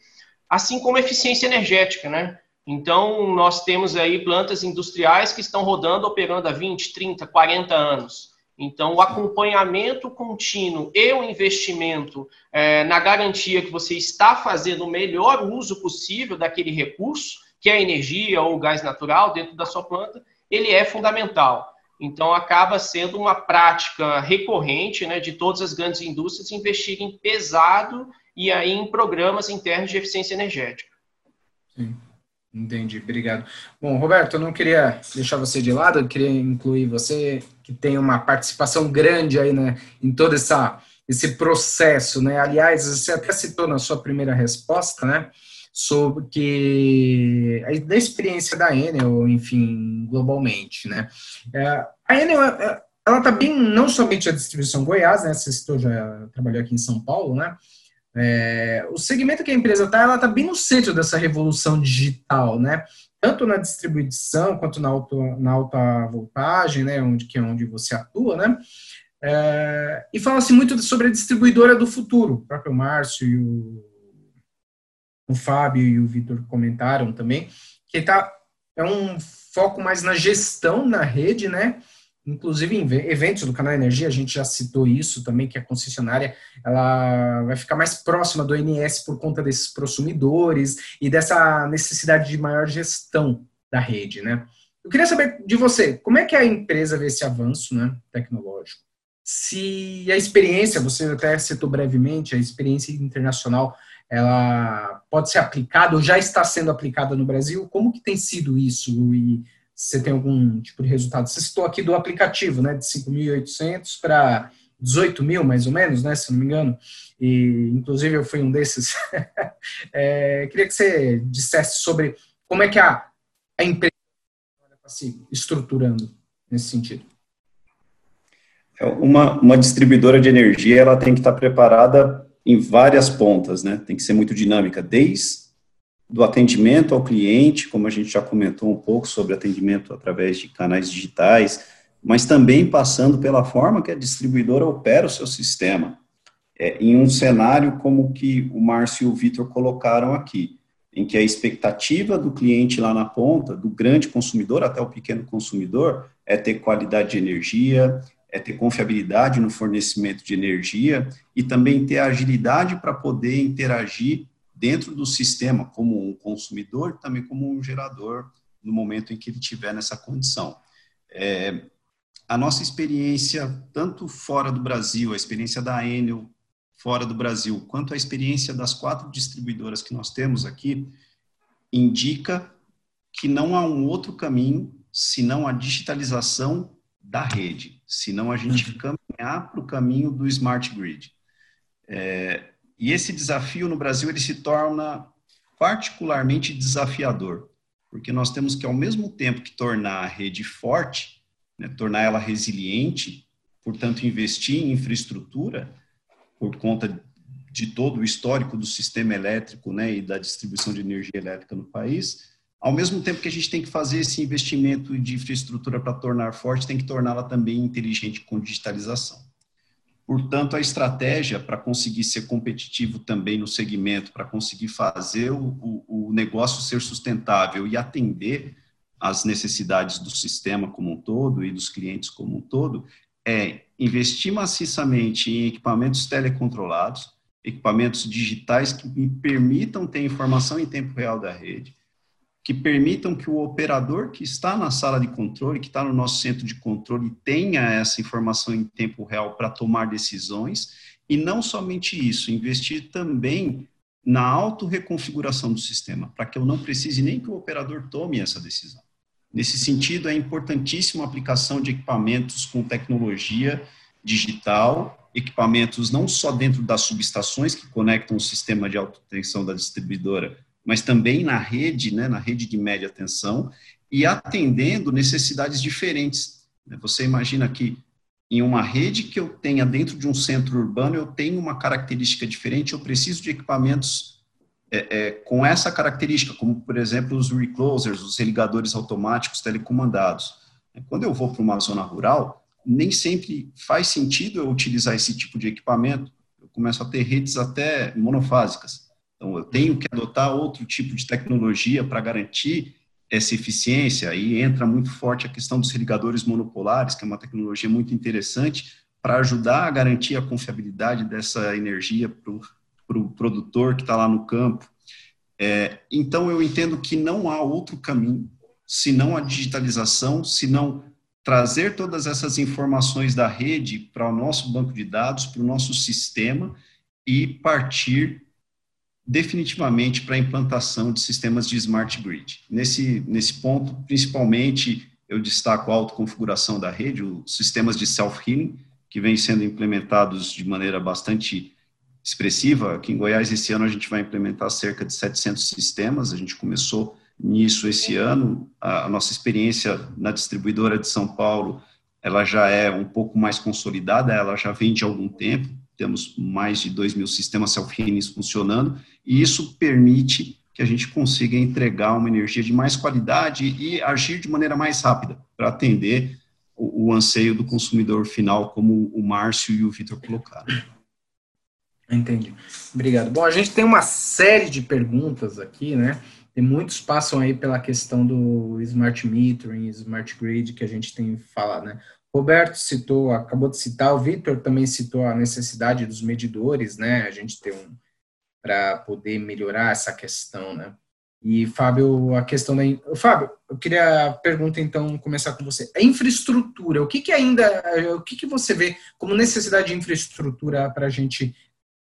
assim como eficiência energética, né? Então, nós temos aí plantas industriais que estão rodando, operando há 20, 30, 40 anos. Então, o acompanhamento contínuo e o investimento é, na garantia que você está fazendo o melhor uso possível daquele recurso, que é a energia ou o gás natural dentro da sua planta, ele é fundamental. Então, acaba sendo uma prática recorrente né, de todas as grandes indústrias investirem pesado e aí em programas internos de eficiência energética. Sim, entendi, obrigado. Bom, Roberto, eu não queria deixar você de lado, eu queria incluir você, que tem uma participação grande aí né, em todo essa, esse processo. Né? Aliás, você até citou na sua primeira resposta, né? Sobre que da experiência da Enel, enfim, globalmente, né? É, a Enel, é, ela está bem, não somente a distribuição Goiás, né? Você citou, já trabalhou aqui em São Paulo, né? É, o segmento que a empresa está, ela está bem no centro dessa revolução digital, né? Tanto na distribuição quanto na, alta, na alta voltagem, né? Onde, que é onde você atua, né? É, e fala-se muito sobre a distribuidora do futuro. O próprio Márcio e o o Fábio e o Vitor comentaram também, que tá, é um foco mais na gestão na rede, né? Inclusive em eventos do canal Energia, a gente já citou isso também, que a concessionária ela vai ficar mais próxima do NS por conta desses prosumidores e dessa necessidade de maior gestão da rede, né? Eu queria saber de você, como é que a empresa vê esse avanço né, tecnológico? Se a experiência, você até citou brevemente, a experiência internacional ela pode ser aplicada ou já está sendo aplicada no Brasil? Como que tem sido isso? E você tem algum tipo de resultado? Você citou aqui do aplicativo, né, de 5.800 para 18 mil, mais ou menos, né, se não me engano. E, inclusive, eu fui um desses. [LAUGHS] é, queria que você dissesse sobre como é que a, a empresa está se estruturando nesse sentido. É, uma, uma distribuidora de energia, ela tem que estar preparada em várias pontas, né? Tem que ser muito dinâmica, desde do atendimento ao cliente, como a gente já comentou um pouco sobre atendimento através de canais digitais, mas também passando pela forma que a distribuidora opera o seu sistema. É, em um cenário como que o Márcio e o Vitor colocaram aqui, em que a expectativa do cliente lá na ponta, do grande consumidor até o pequeno consumidor, é ter qualidade de energia, é ter confiabilidade no fornecimento de energia e também ter agilidade para poder interagir dentro do sistema como um consumidor, também como um gerador no momento em que ele estiver nessa condição. É, a nossa experiência, tanto fora do Brasil, a experiência da Enel fora do Brasil, quanto a experiência das quatro distribuidoras que nós temos aqui, indica que não há um outro caminho senão a digitalização da rede, senão a gente uhum. caminhar para o caminho do smart grid. É, e esse desafio no Brasil ele se torna particularmente desafiador, porque nós temos que, ao mesmo tempo que tornar a rede forte, né, tornar ela resiliente, portanto, investir em infraestrutura, por conta de todo o histórico do sistema elétrico né, e da distribuição de energia elétrica no país, ao mesmo tempo que a gente tem que fazer esse investimento de infraestrutura para tornar forte, tem que torná-la também inteligente com digitalização. Portanto, a estratégia para conseguir ser competitivo também no segmento, para conseguir fazer o, o, negócio ser sustentável e atender as necessidades do sistema como um todo e dos clientes como um todo, é investir maciçamente em equipamentos telecontrolados, equipamentos digitais que me permitam ter informação em tempo real da rede, que permitam que o operador que está na sala de controle, que está no nosso centro de controle, tenha essa informação em tempo real para tomar decisões, e não somente isso, investir também na autorreconfiguração do sistema, para que eu não precise nem que o operador tome essa decisão. Nesse sentido, é importantíssima a aplicação de equipamentos com tecnologia digital, equipamentos não só dentro das subestações que conectam o sistema de alta tensão da distribuidora, mas também na rede, né, na rede de média tensão, e atendendo necessidades diferentes. Você imagina que em uma rede que eu tenha dentro de um centro urbano, eu tenho uma característica diferente, eu preciso de equipamentos é, é, com essa característica, como, por exemplo, os reclosers, os religadores automáticos telecomandados. Quando eu vou para uma zona rural, nem sempre faz sentido eu utilizar esse tipo de equipamento. Eu começo a ter redes até monofásicas. Então, eu tenho que adotar outro tipo de tecnologia para garantir essa eficiência. Aí entra muito forte a questão dos irrigadores monopolares, que é uma tecnologia muito interessante para ajudar a garantir a confiabilidade dessa energia para o pro produtor que está lá no campo. É, então, eu entendo que não há outro caminho senão a digitalização, senão trazer todas essas informações da rede para o nosso banco de dados, para o nosso sistema e partir definitivamente para a implantação de sistemas de smart grid. Nesse, nesse ponto, principalmente, eu destaco a autoconfiguração da rede, os sistemas de self-healing, que vêm sendo implementados de maneira bastante expressiva. Aqui em Goiás, esse ano, a gente vai implementar cerca de 700 sistemas, a gente começou nisso esse ano. A, nossa experiência na distribuidora de São Paulo, ela já é um pouco mais consolidada, ela já vem de algum tempo, temos mais de 2 mil sistemas self-healing funcionando, e isso permite que a gente consiga entregar uma energia de mais qualidade e agir de maneira mais rápida para atender o, o, anseio do consumidor final, como o Márcio e o Vitor colocaram. Entendi. Obrigado. Bom, a gente tem uma série de perguntas aqui, né? Tem muitos passam aí pela questão do smart metering, smart grid que a gente tem falado, né? Roberto citou, acabou de citar, o Victor também citou a necessidade dos medidores, né? A gente ter um para poder melhorar essa questão, né? E Fábio, a questão da Fábio, eu queria pergunta então começar com você. A infraestrutura, o que que ainda, o que que você vê como necessidade de infraestrutura para a gente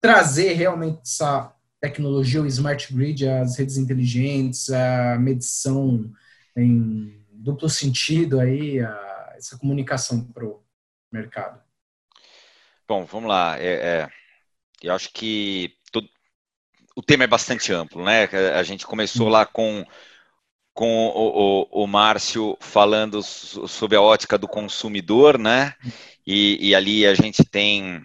trazer realmente essa tecnologia, o smart grid, as redes inteligentes, a medição em duplo sentido aí, a essa comunicação para o mercado? Bom, vamos lá. É, é, eu acho que todo, o tema é bastante amplo, né? A gente começou lá com, com o, o, o Márcio falando sobre a ótica do consumidor, né? E, e ali a gente tem,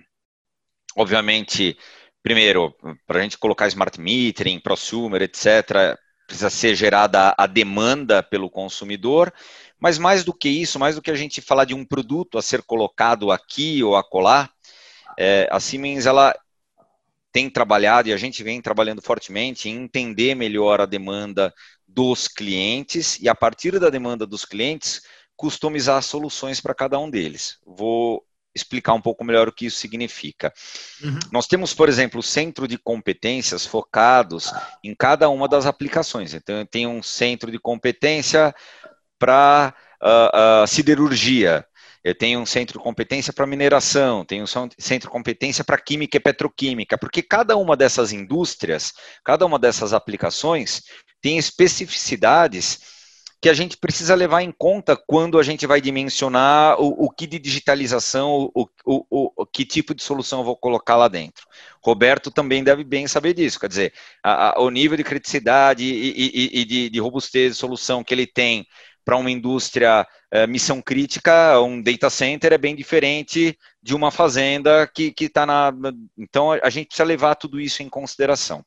obviamente, primeiro, para a gente colocar smart metering, prosumer, etc., precisa ser gerada a demanda pelo consumidor mas mais do que isso, mais do que a gente falar de um produto a ser colocado aqui ou acolá, é, a Siemens ela tem trabalhado e a gente vem trabalhando fortemente em entender melhor a demanda dos clientes e a partir da demanda dos clientes customizar soluções para cada um deles. Vou explicar um pouco melhor o que isso significa. Uhum. Nós temos, por exemplo, o centro de competências focados em cada uma das aplicações. Então, tem um centro de competência para uh, uh, ah, siderurgia, eu tenho um centro de competência para mineração, tenho um centro de competência para química e petroquímica, porque cada uma dessas indústrias, cada uma dessas aplicações tem especificidades que a gente precisa levar em conta quando a gente vai dimensionar o, o que de digitalização, o, o, o, que tipo de solução eu vou colocar lá dentro. Roberto também deve bem saber disso, quer dizer, a, a, o nível de criticidade e, e, e de, de robustez de solução que ele tem para uma indústria é, missão crítica, um data center é bem diferente de uma fazenda que está na. Então, a gente precisa levar tudo isso em consideração.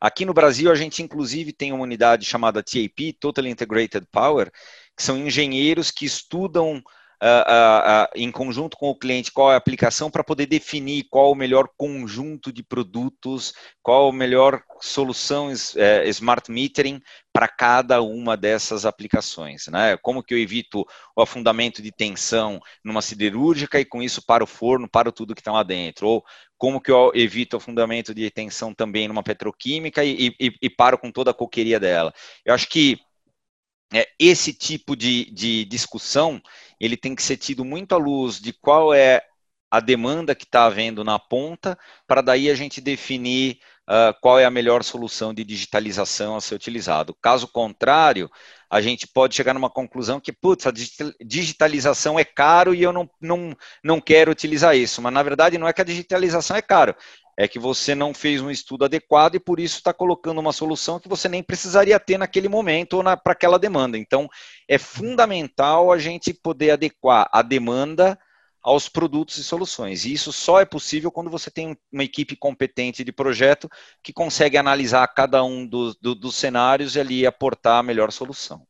Aqui no Brasil, a gente inclusive tem uma unidade chamada TAP, Total Integrated Power, que são engenheiros que estudam Uh, uh, em conjunto com o cliente qual é a aplicação para poder definir qual o melhor conjunto de produtos, qual o melhor solução é, smart metering para cada uma dessas aplicações, né? Como que eu evito o afundamento de tensão numa siderúrgica e com isso para o forno, para tudo que está lá dentro, ou como que eu evito o afundamento de tensão também numa petroquímica e, e, e paro com toda a coqueria dela. Eu acho que é, esse tipo de, de discussão ele tem que ser tido muito à luz de qual é a demanda que está havendo na ponta, para daí a gente definir uh, qual é a melhor solução de digitalização a ser utilizado. Caso contrário, a gente pode chegar numa conclusão que, putz, a digitalização é caro e eu não, não, não quero utilizar isso. Mas, na verdade, não é que a digitalização é caro, é que você não fez um estudo adequado e por isso está colocando uma solução que você nem precisaria ter naquele momento ou para aquela demanda. Então, é fundamental a gente poder adequar a demanda aos produtos e soluções. E isso só é possível quando você tem uma equipe competente de projeto que consegue analisar cada um do, do, dos cenários e ali aportar a melhor solução.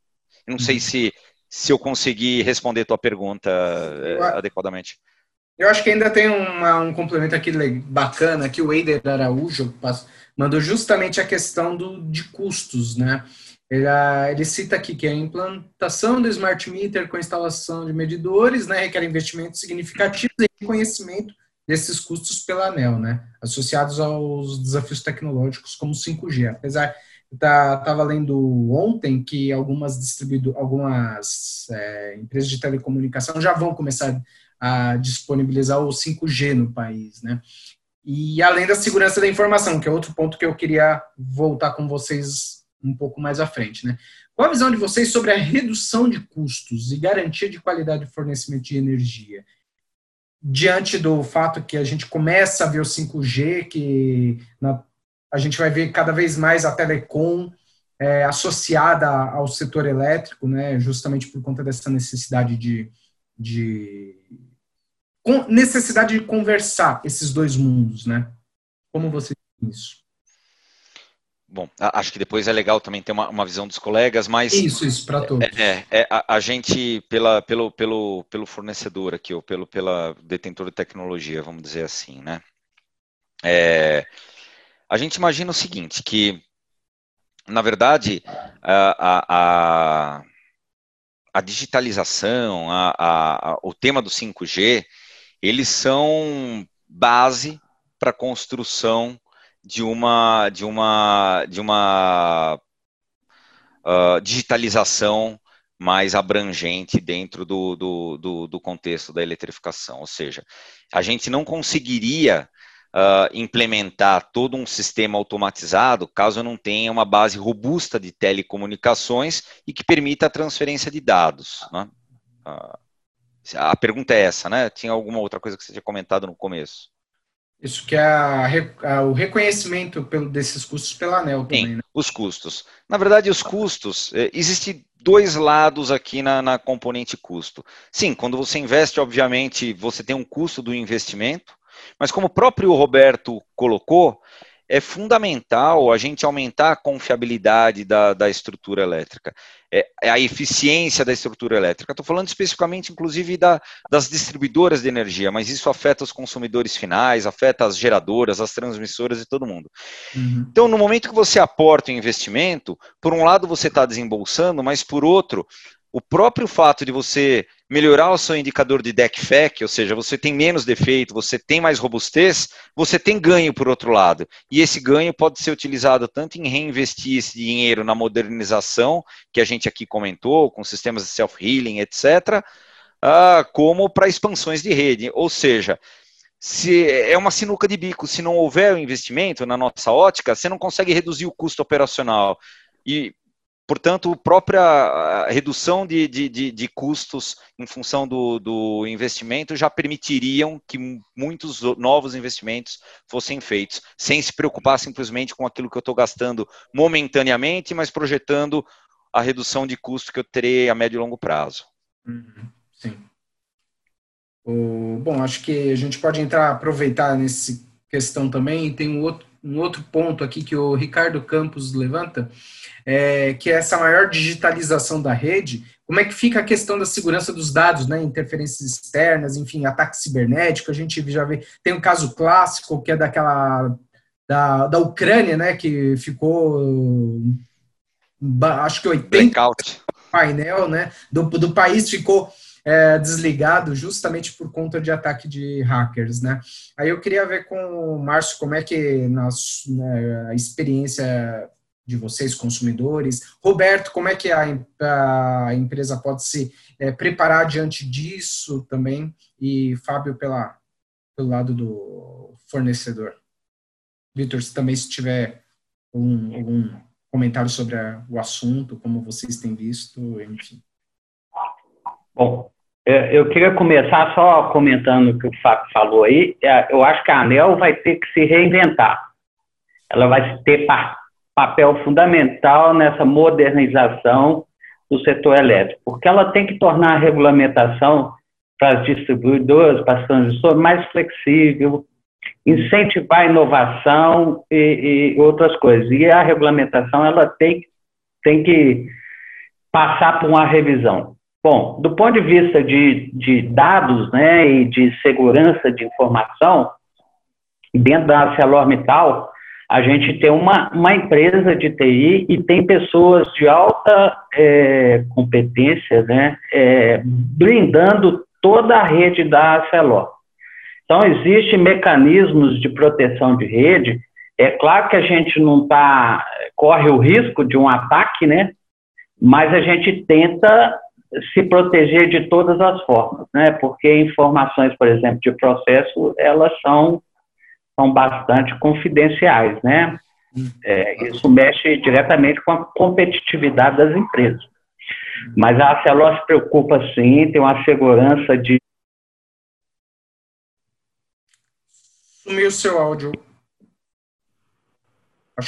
Eu não sei uhum. se, se eu consegui responder tua pergunta eu, eh, adequadamente. Eu acho que ainda tem uma, um complemento aqui bacana, que o Eider Araújo mandou justamente a questão do, de custos, né? Ele, ele, cita aqui que a implantação do smart meter com instalação de medidores né, requer investimentos significativos e reconhecimento desses custos pela ANEL, né, associados aos desafios tecnológicos como 5G. Apesar, estava tá, lendo ontem que algumas algumas é, empresas de telecomunicação já vão começar a disponibilizar o 5G no país, né? E além da segurança da informação, que é outro ponto que eu queria voltar com vocês um pouco mais à frente. Né? Qual a visão de vocês sobre a redução de custos e garantia de qualidade de fornecimento de energia? Diante do fato que a gente começa a ver o 5G, que na, a gente vai ver cada vez mais a telecom é, associada ao setor elétrico, né, justamente por conta dessa necessidade de, de necessidade de conversar esses dois mundos, né? Como você isso? Bom, acho que depois é legal também ter uma, uma visão dos colegas, mas. Isso, isso, para todos. É, é, é a, a, gente, pela, pelo, pelo, pelo fornecedor aqui, ou pelo pela detentor de tecnologia, vamos dizer assim, né? É, a gente imagina o seguinte, que, na verdade, a, a, a digitalização, a, a, o tema do 5G, eles são base para a construção de uma de uma de uma uh, digitalização mais abrangente dentro do, do, do, do, contexto da eletrificação. Ou seja, a gente não conseguiria uh, implementar todo um sistema automatizado caso não tenha uma base robusta de telecomunicações e que permita a transferência de dados. Né? Uh, a pergunta é essa, né? Tinha alguma outra coisa que você tinha comentado no começo? Isso que é a, a, o reconhecimento pelo, desses custos pela ANEL também. Sim, né? os custos. Na verdade, os custos, é, existem dois lados aqui na, na componente custo. Sim, quando você investe, obviamente, você tem um custo do investimento, mas como o próprio Roberto colocou, é fundamental a gente aumentar a confiabilidade da, da estrutura elétrica, é, é a eficiência da estrutura elétrica. Estou falando especificamente, inclusive, da, das distribuidoras de energia, mas isso afeta os consumidores finais, afeta as geradoras, as transmissoras e todo mundo. Uhum. Então, no momento que você aporta o investimento, por um lado você está desembolsando, mas por outro, o próprio fato de você melhorar o seu indicador de DECFEC, ou seja, você tem menos defeito, você tem mais robustez, você tem ganho por outro lado. E esse ganho pode ser utilizado tanto em reinvestir esse dinheiro na modernização, que a gente aqui comentou, com sistemas de self-healing, etc., uh, como para expansões de rede. Ou seja, se é uma sinuca de bico, se não houver o investimento na nossa ótica, você não consegue reduzir o custo operacional. E Portanto, a própria redução de, de, de, de custos em função do, do, investimento já permitiriam que muitos novos investimentos fossem feitos, sem se preocupar simplesmente com aquilo que eu estou gastando momentaneamente, mas projetando a redução de custo que eu terei a médio e longo prazo. Uhum, sim. O, bom, acho que a gente pode entrar, aproveitar nessa questão também, tem um outro, um outro ponto aqui que o Ricardo Campos levanta, é, que é essa maior digitalização da rede, como é que fica a questão da segurança dos dados, né, interferências externas, enfim, ataque cibernético, a gente já vê, tem um caso clássico que é daquela da, da Ucrânia, né, que ficou, acho que 80 Blackout. painel, né, do, do país ficou é, desligado justamente por conta de ataque de hackers, né. Aí eu queria ver com o Márcio como é que na, na experiência de vocês, consumidores. Roberto, como é que a, a empresa pode se é, preparar diante disso também? E Fábio, pela, pelo lado do fornecedor. Vitor, se também se tiver algum, algum comentário sobre a, o assunto, como vocês têm visto, enfim. Bom, eu queria começar só comentando o que o Fábio falou aí. É, eu acho que a ANEL vai ter que se reinventar. Ela vai ter papel fundamental nessa modernização do setor elétrico, porque ela tem que tornar a regulamentação para as distribuidoras, para as transições mais flexível, incentivar a inovação e, e, outras coisas. E a regulamentação ela tem, tem que passar por uma revisão. Bom, do ponto de vista de, de dados né, e de segurança de informação, dentro da ArcelorMittal, a gente tem uma, uma empresa de TI e tem pessoas de alta é, competência, né, é, blindando toda a rede da Arcelor. Então, existem mecanismos de proteção de rede. É claro que a gente não tá, corre o risco de um ataque, né? Mas a gente tenta se proteger de todas as formas, né? Porque informações, por exemplo, de processo, elas são, são bastante confidenciais, né? É, isso mexe diretamente com a competitividade das empresas. Mas a Arcelor se preocupa sim, tem uma segurança de Sumiu seu áudio.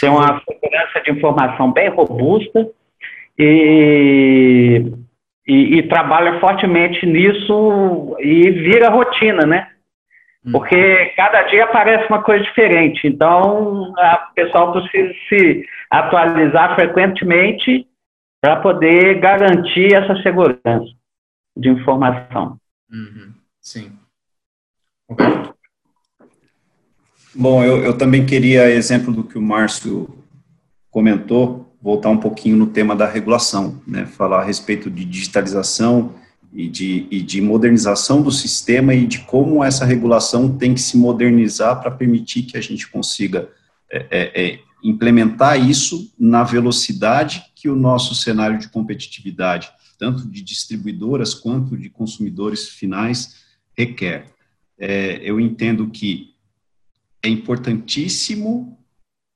Tem uma segurança de informação bem robusta e, e, e, trabalha fortemente nisso e vira rotina, né? Hum. Porque cada dia aparece uma coisa diferente. Então, o pessoal precisa se atualizar frequentemente para poder garantir essa segurança de informação. Uhum. Sim. Roberto? Bom, eu, eu também queria, exemplo do que o Márcio comentou, voltar um pouquinho no tema da regulação, né, falar a respeito de digitalização e de, e de modernização do sistema e de como essa regulação tem que se modernizar para permitir que a gente consiga é, é, é, implementar isso na velocidade que o nosso cenário de competitividade, tanto de distribuidoras quanto de consumidores finais, requer. É, eu entendo que é importantíssimo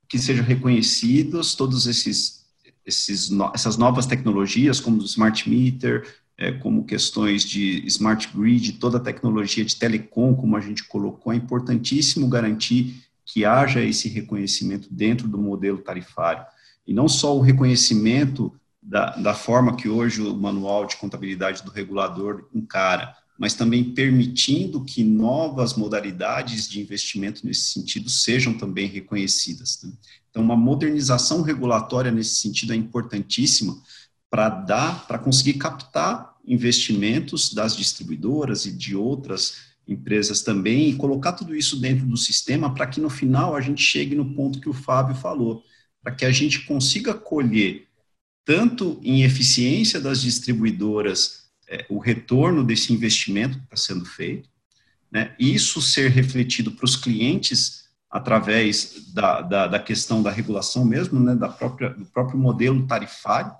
que sejam reconhecidos todos esses, esses essas novas tecnologias, como o smart meter, é, como questões de smart grid, toda a tecnologia de telecom, como a gente colocou, é importantíssimo garantir que haja esse reconhecimento dentro do modelo tarifário. E não só o reconhecimento da, da forma que hoje o manual de contabilidade do regulador encara, mas também permitindo que novas modalidades de investimento nesse sentido sejam também reconhecidas. Né? Então, uma modernização regulatória nesse sentido é importantíssima para dar, para conseguir captar investimentos das distribuidoras e de outras empresas também e colocar tudo isso dentro do sistema para que no final a gente chegue no ponto que o Fábio falou, para que a gente consiga colher tanto em eficiência das distribuidoras é, o retorno desse investimento que está sendo feito, né? isso ser refletido para os clientes através da, da, da, questão da regulação mesmo, né? da própria, do próprio modelo tarifário,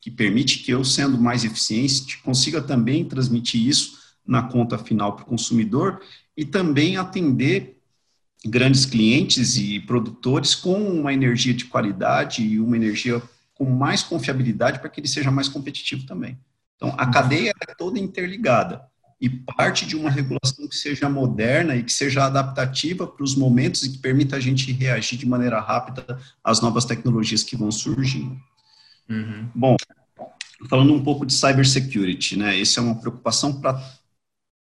que permite que eu, sendo mais eficiente, consiga também transmitir isso na conta final para o consumidor e também atender grandes clientes e produtores com uma energia de qualidade e uma energia com mais confiabilidade para que ele seja mais competitivo também. Então, a cadeia é toda interligada e parte de uma regulação que seja moderna e que seja adaptativa para os momentos e que permita a gente reagir de maneira rápida às novas tecnologias que vão surgindo. Uhum. Bom, falando um pouco de cybersecurity, né? Essa é uma preocupação para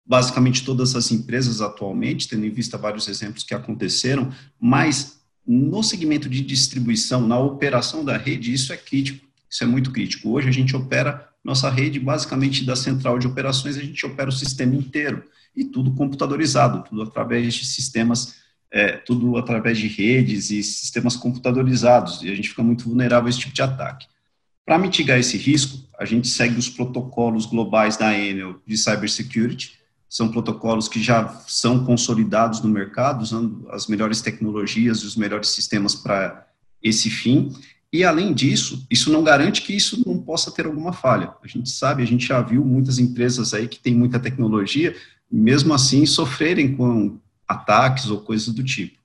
basicamente todas as empresas atualmente, tendo em vista vários exemplos que aconteceram, mas no segmento de distribuição, na operação da rede, isso é crítico, isso é muito crítico. Hoje a gente opera nossa rede, basicamente, da central de operações, a gente opera o sistema inteiro e tudo computadorizado, tudo através de sistemas é, tudo através de redes e sistemas computadorizados, e a gente fica muito vulnerável a esse tipo de ataque. Para mitigar esse risco, a gente segue os protocolos globais da Enel de cybersecurity, são protocolos que já são consolidados no mercado, usando as melhores tecnologias e os melhores sistemas para esse fim. E, além disso, isso não garante que isso não possa ter alguma falha. A gente sabe, a gente já viu muitas empresas aí que têm muita tecnologia, mesmo assim sofrerem com ataques ou coisas do tipo.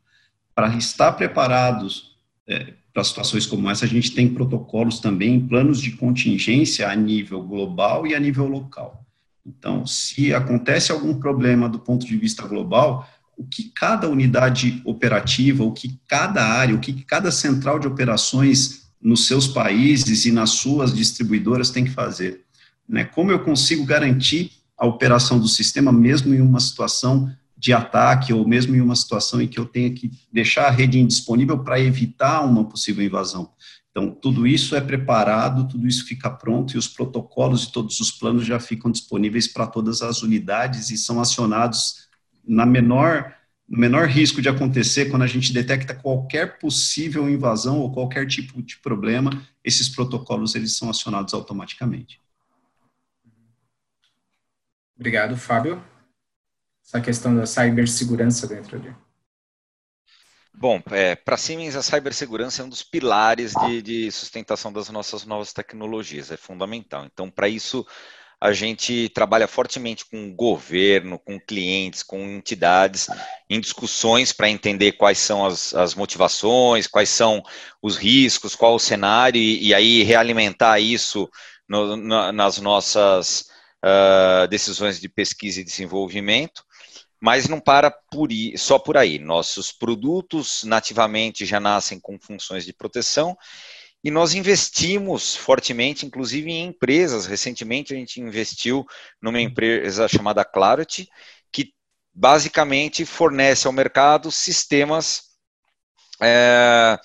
Para estar preparados é, para situações como essa, a gente tem protocolos também, planos de contingência a nível global e a nível local. Então, se acontece algum problema do ponto de vista global, o que cada unidade operativa, o que cada área, o que cada central de operações nos seus países e nas suas distribuidoras tem que fazer. Né? Como eu consigo garantir a operação do sistema, mesmo em uma situação de ataque, ou mesmo em uma situação em que eu tenha que deixar a rede indisponível para evitar uma possível invasão. Então, tudo isso é preparado, tudo isso fica pronto e os protocolos e todos os planos já ficam disponíveis para todas as unidades e são acionados na menor, no menor risco de acontecer quando a gente detecta qualquer possível invasão ou qualquer tipo de problema, esses protocolos eles são acionados automaticamente. Obrigado, Fábio. Essa questão da cibersegurança dentro de Bom, é, para Siemens, a cibersegurança é um dos pilares de, de, sustentação das nossas novas tecnologias, é fundamental. Então, para isso, a gente trabalha fortemente com o governo, com clientes, com entidades, em discussões para entender quais são as, as, motivações, quais são os riscos, qual o cenário, e, e aí realimentar isso no, na, nas nossas uh, decisões de pesquisa e desenvolvimento mas não para por só por aí. Nossos produtos nativamente já nascem com funções de proteção e nós investimos fortemente, inclusive em empresas. Recentemente a gente investiu numa empresa chamada Clarity, que basicamente fornece ao mercado sistemas é,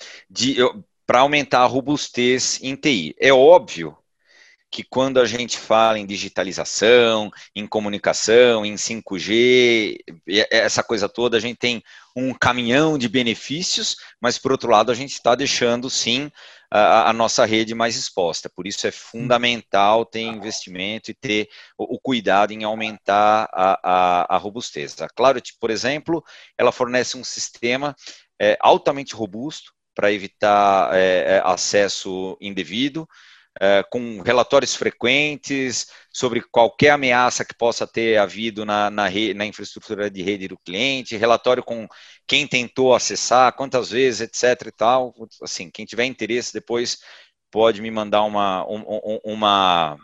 para aumentar a robustez em TI. É óbvio que quando a gente fala em digitalização, em comunicação, em 5G, essa coisa toda, a gente tem um caminhão de benefícios, mas por outro lado a gente está deixando sim a, a, nossa rede mais exposta. Por isso é fundamental ter investimento e ter o, o cuidado em aumentar a, a, a robustez. A Clarity, por exemplo, ela fornece um sistema é, altamente robusto para evitar é, acesso indevido com relatórios frequentes sobre qualquer ameaça que possa ter havido na, na, na, infraestrutura de rede do cliente, relatório com quem tentou acessar, quantas vezes, etc. e tal. Assim, quem tiver interesse depois pode me mandar uma, um, uma,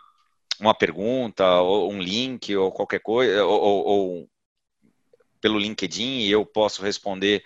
uma pergunta, ou um link, ou qualquer coisa, ou, ou, ou pelo LinkedIn, e eu posso responder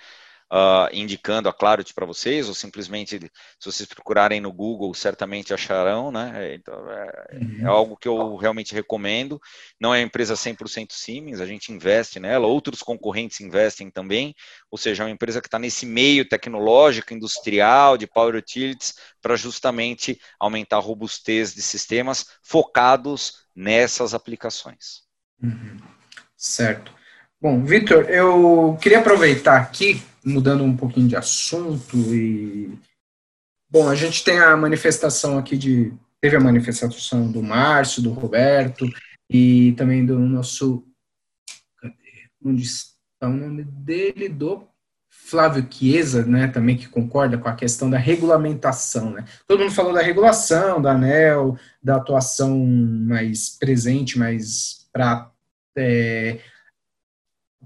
uh, indicando a Clarity para vocês, ou simplesmente, se vocês procurarem no Google, certamente acharão, né? É, então, é, uhum. é algo que eu realmente recomendo. Não é uma empresa 100% Siemens, a gente investe nela, outros concorrentes investem também, ou seja, é uma empresa que está nesse meio tecnológico, industrial, de Power Utilities, para justamente aumentar a robustez de sistemas focados nessas aplicações. Uhum. Certo. Bom, Vitor, eu queria aproveitar aqui mudando um pouquinho de assunto e bom, a gente tem a manifestação aqui de teve a manifestação do Márcio, do Roberto e também do nosso cadê? onde está o nome dele do Flávio Chiesa, né, também que concorda com a questão da regulamentação, né? Todo mundo falou da regulação, da ANEL, da atuação mais presente, mais para é,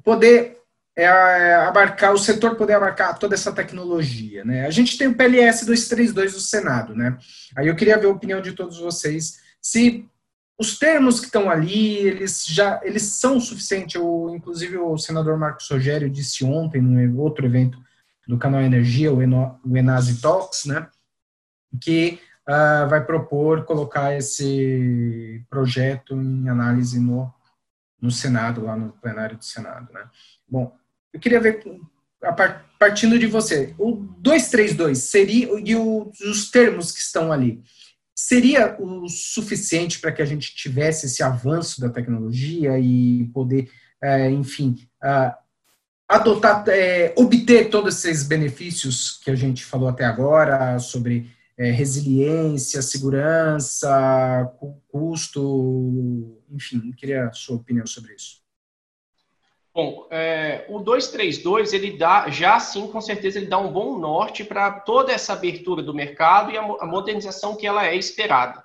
poder é, é abarcar, o setor poder abarcar toda essa tecnologia. Né? A gente tem o PLS 232 do Senado. Né? Aí eu queria ver a opinião de todos vocês, se os termos que estão ali, eles já eles são suficientes. Eu, inclusive, o senador Marcos Rogério disse ontem, num outro evento do canal Energia, o, Eno, o Enase Talks, né, que uh, vai propor colocar esse projeto em análise no, no Senado, lá no plenário do Senado. Né. Bom, eu queria ver, partindo de você, o 232 seria, e os termos que estão ali, seria o suficiente para que a gente tivesse esse avanço da tecnologia e poder, é, enfim, adotar, é, obter todos esses benefícios que a gente falou até agora sobre é, resiliência, segurança, custo, enfim, queria a sua opinião sobre isso. Bom, é, o 232, ele dá, já sim, com certeza, ele dá um bom norte para toda essa abertura do mercado e a, a modernização que ela é esperada.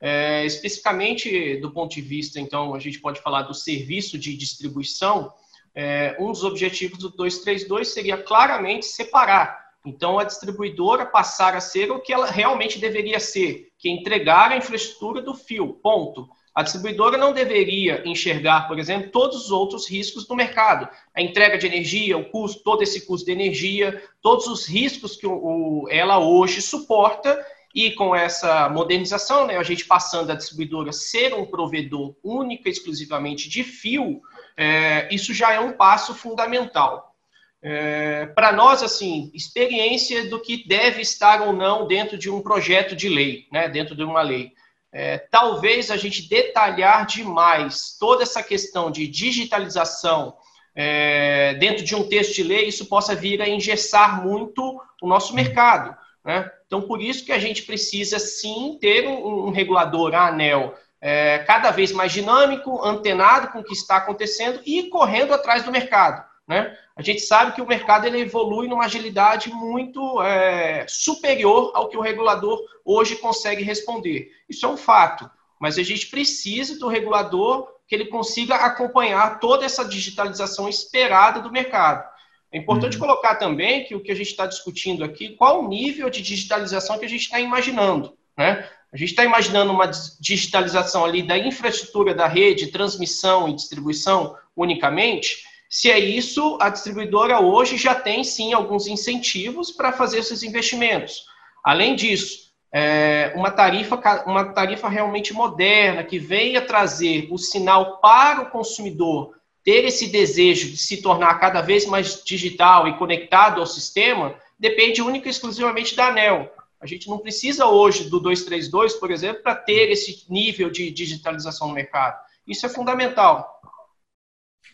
É, especificamente do ponto de vista, então, a gente pode falar do serviço de distribuição, é, um dos objetivos do 232 seria claramente separar. Então, a distribuidora passar a ser o que ela realmente deveria ser, que é entregar a infraestrutura do fio, ponto. A distribuidora não deveria enxergar, por exemplo, todos os outros riscos do mercado. A entrega de energia, o custo, todo esse custo de energia, todos os riscos que o, ela hoje suporta e com essa modernização, né, a gente passando a distribuidora ser um provedor única, exclusivamente de fio, é, isso já é um passo fundamental. É, Para nós, assim, experiência do que deve estar ou não dentro de um projeto de lei, né, dentro de uma lei. É, talvez a gente detalhar demais toda essa questão de digitalização é, dentro de um texto de lei, isso possa vir a engessar muito o nosso mercado. Né? Então, por isso que a gente precisa sim ter um, um regulador, a ANEL, é, cada vez mais dinâmico, antenado com o que está acontecendo e correndo atrás do mercado. Né? A gente sabe que o mercado ele evolui numa agilidade muito é, superior ao que o regulador hoje consegue responder. Isso é um fato, mas a gente precisa do regulador que ele consiga acompanhar toda essa digitalização esperada do mercado. É importante uhum. colocar também que o que a gente está discutindo aqui, qual o nível de digitalização que a gente está imaginando. Né? A gente está imaginando uma digitalização ali da infraestrutura da rede, transmissão e distribuição unicamente. Se é isso, a distribuidora hoje já tem sim alguns incentivos para fazer esses investimentos. Além disso, é uma, tarifa, uma tarifa realmente moderna que venha trazer o sinal para o consumidor ter esse desejo de se tornar cada vez mais digital e conectado ao sistema depende única e exclusivamente da ANEL. A gente não precisa hoje do 232, por exemplo, para ter esse nível de digitalização no mercado. Isso é fundamental.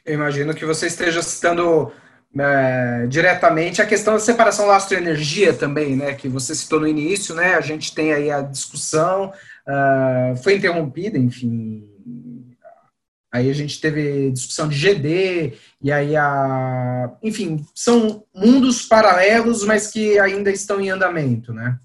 Eu imagino que você esteja citando é, diretamente a questão da separação lastro-energia também, né, que você citou no início, né, a gente tem aí a discussão, uh, foi interrompida, enfim, aí a gente teve discussão de GD, e aí a, enfim, são mundos paralelos, mas que ainda estão em andamento, né?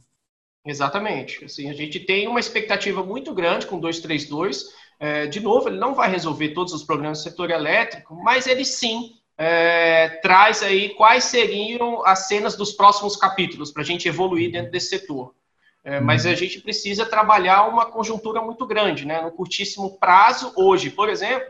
Exatamente. Assim, a gente tem uma expectativa muito grande com 232. É, de novo, ele não vai resolver todos os problemas do setor elétrico, mas ele sim é, traz aí quais seriam as cenas dos próximos capítulos para a gente evoluir dentro desse setor. É, mas a gente precisa trabalhar uma conjuntura muito grande, né? No curtíssimo prazo, hoje, por exemplo,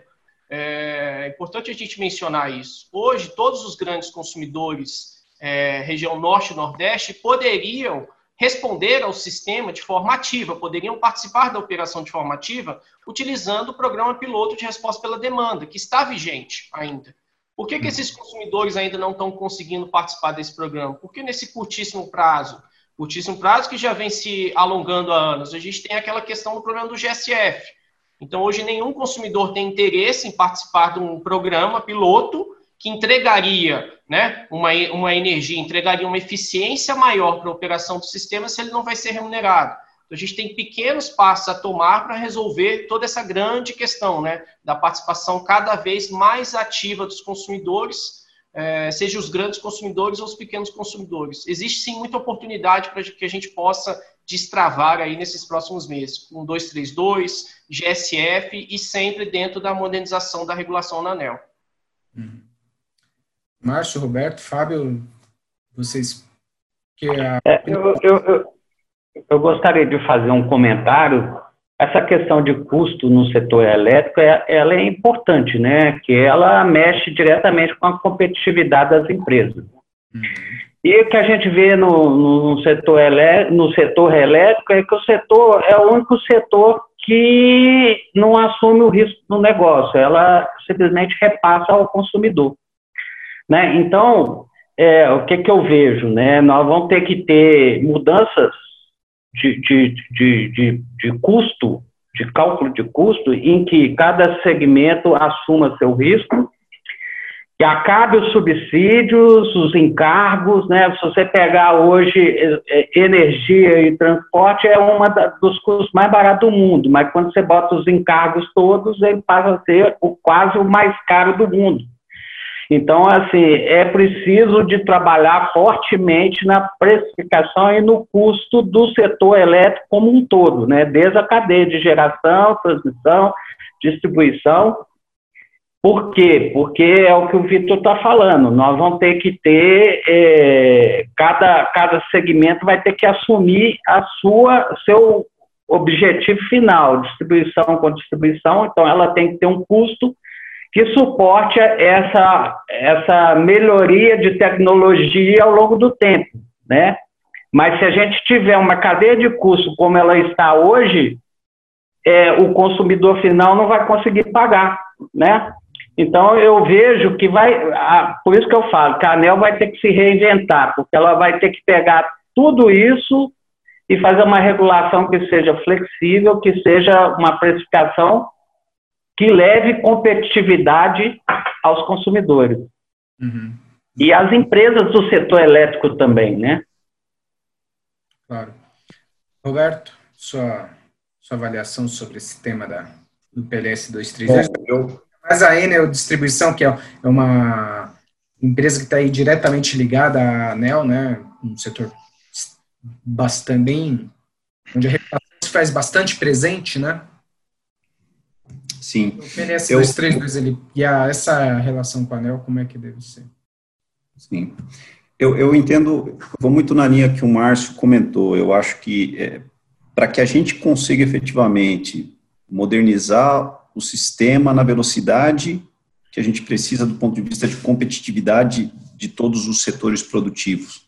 é, é importante a gente mencionar isso. Hoje, todos os grandes consumidores, é, região norte e nordeste, poderiam responder ao sistema de forma ativa, poderiam participar da operação de forma ativa utilizando o programa piloto de resposta pela demanda, que está vigente ainda. Por que, que hum. esses consumidores ainda não estão conseguindo participar desse programa? Porque nesse curtíssimo prazo, curtíssimo prazo que já vem se alongando há anos, a gente tem aquela questão do problema do GSF. Então, hoje, nenhum consumidor tem interesse em participar de um programa piloto que entregaria né, uma, uma energia, entregaria uma eficiência maior para a operação do sistema se ele não vai ser remunerado. Então, a gente tem pequenos passos a tomar para resolver toda essa grande questão né, da participação cada vez mais ativa dos consumidores, é, seja os grandes consumidores ou os pequenos consumidores. Existe sim muita oportunidade para que a gente possa destravar aí nesses próximos meses, com 232, GSF e sempre dentro da modernização da regulação na ANEL. Uhum. Márcio, Roberto, Fábio, vocês que a... é, eu, eu, eu, gostaria de fazer um comentário. Essa questão de custo no setor elétrico, é, ela é importante, né? Que ela mexe diretamente com a competitividade das empresas. Uhum. E o que a gente vê no, no, setor elé, no setor elétrico é que o setor é o único setor que não assume o risco do negócio, ela simplesmente repassa ao consumidor. Né? Então, é, o que, que eu vejo? Né? Nós vamos ter que ter mudanças de, de, de, de, de custo, de cálculo de custo, em que cada segmento assuma seu risco que acabe os subsídios, os encargos, né? Se você pegar hoje é, é, energia e transporte é um dos custos mais baratos do mundo, mas quando você bota os encargos todos, ele passa a ser o, quase o mais caro do mundo. Então, assim, é preciso de trabalhar fortemente na precificação e no custo do setor elétrico como um todo, né? Desde a cadeia de geração, transmissão, distribuição, por quê? Porque é o que o Vitor está falando. Nós vamos ter que ter é, cada, cada segmento vai ter que assumir a sua seu objetivo final, distribuição com distribuição. Então, ela tem que ter um custo que suporte essa essa melhoria de tecnologia ao longo do tempo, né? Mas se a gente tiver uma cadeia de custo como ela está hoje, é, o consumidor final não vai conseguir pagar, né? Então, eu vejo que vai, por isso que eu falo, que a ANEL vai ter que se reinventar, porque ela vai ter que pegar tudo isso e fazer uma regulação que seja flexível, que seja uma precificação que leve competitividade aos consumidores. Uhum. E às empresas do setor elétrico também, né? Claro. Roberto, sua, sua avaliação sobre esse tema da, do PLS 232? Eu, mas a Enel Distribuição, que é uma empresa que está aí diretamente ligada à ANEL, né, um setor bastante bem, onde a regulação se faz bastante presente, né? Sim. O PNS 232, ele, e a, essa relação com a ANEL, como é que deve ser? Sim. Eu, eu entendo, vou muito na linha que o Márcio comentou, eu acho que é, para que a gente consiga efetivamente modernizar o sistema na velocidade que a gente precisa do ponto de vista de competitividade de todos os setores produtivos.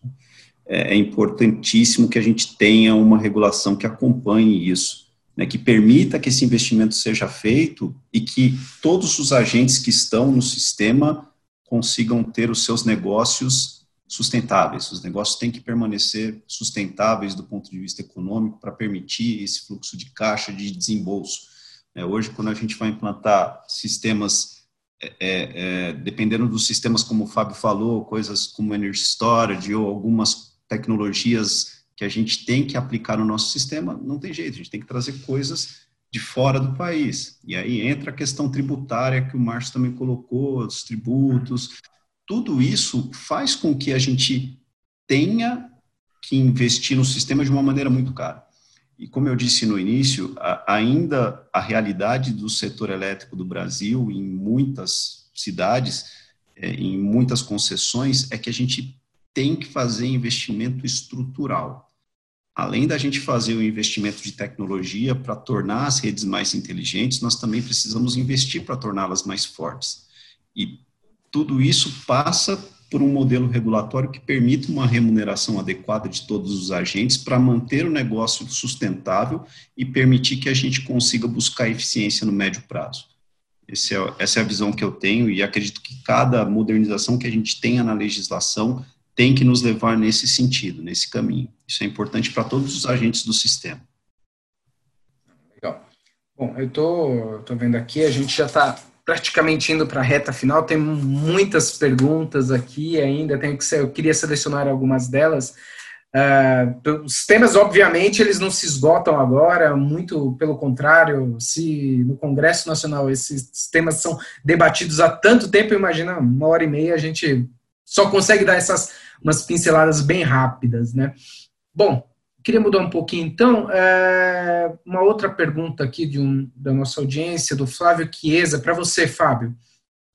É, é importantíssimo que a gente tenha uma regulação que acompanhe isso, né, que permita que esse investimento seja feito e que todos os agentes que estão no sistema consigam ter os seus negócios sustentáveis. Os negócios têm que permanecer sustentáveis do ponto de vista econômico para permitir esse fluxo de caixa de desembolso. É, hoje, quando a gente vai implantar sistemas, é, é, é, dependendo dos sistemas, como o Fábio falou, coisas como Energy Storage ou algumas tecnologias que a gente tem que aplicar no nosso sistema, não tem jeito, a gente tem que trazer coisas de fora do país. E aí entra a questão tributária que o Márcio também colocou, os tributos. Tudo isso faz com que a gente tenha que investir no sistema de uma maneira muito cara. E como eu disse no início, a, ainda a realidade do setor elétrico do Brasil, em muitas cidades, é, em muitas concessões, é que a gente tem que fazer investimento estrutural. Além da gente fazer o investimento de tecnologia para tornar as redes mais inteligentes, nós também precisamos investir para torná-las mais fortes. E tudo isso passa por um modelo regulatório que permita uma remuneração adequada de todos os agentes para manter o negócio sustentável e permitir que a gente consiga buscar eficiência no médio prazo. É, essa é a visão que eu tenho e acredito que cada modernização que a gente tenha na legislação tem que nos levar nesse sentido, nesse caminho. Isso é importante para todos os agentes do sistema. Legal. Bom, eu tô, tô vendo aqui, a gente já está praticamente indo para a reta final, tem muitas perguntas aqui ainda, tenho que eu queria selecionar algumas delas. Uh, os temas, obviamente, eles não se esgotam agora, muito pelo contrário, se no Congresso Nacional esses temas são debatidos há tanto tempo, imagina, uma hora e meia a gente só consegue dar essas umas pinceladas bem rápidas, né? Bom, Queria mudar um pouquinho, então. É, uma outra pergunta aqui de um, da nossa audiência, do Flávio Chiesa, para você, Fábio.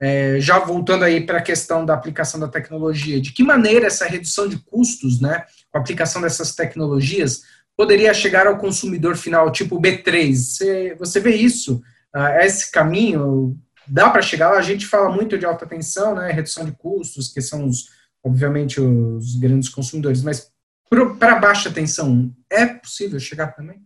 É, já voltando aí para a questão da aplicação da tecnologia, de que maneira essa redução de custos, né, com a aplicação dessas tecnologias, poderia chegar ao consumidor final, tipo B3? Você, você vê isso? Ah, esse caminho dá para chegar lá? A gente fala muito de alta tensão, né, redução de custos, que são, os, obviamente, os grandes consumidores, mas para baixa tensão, é possível chegar também?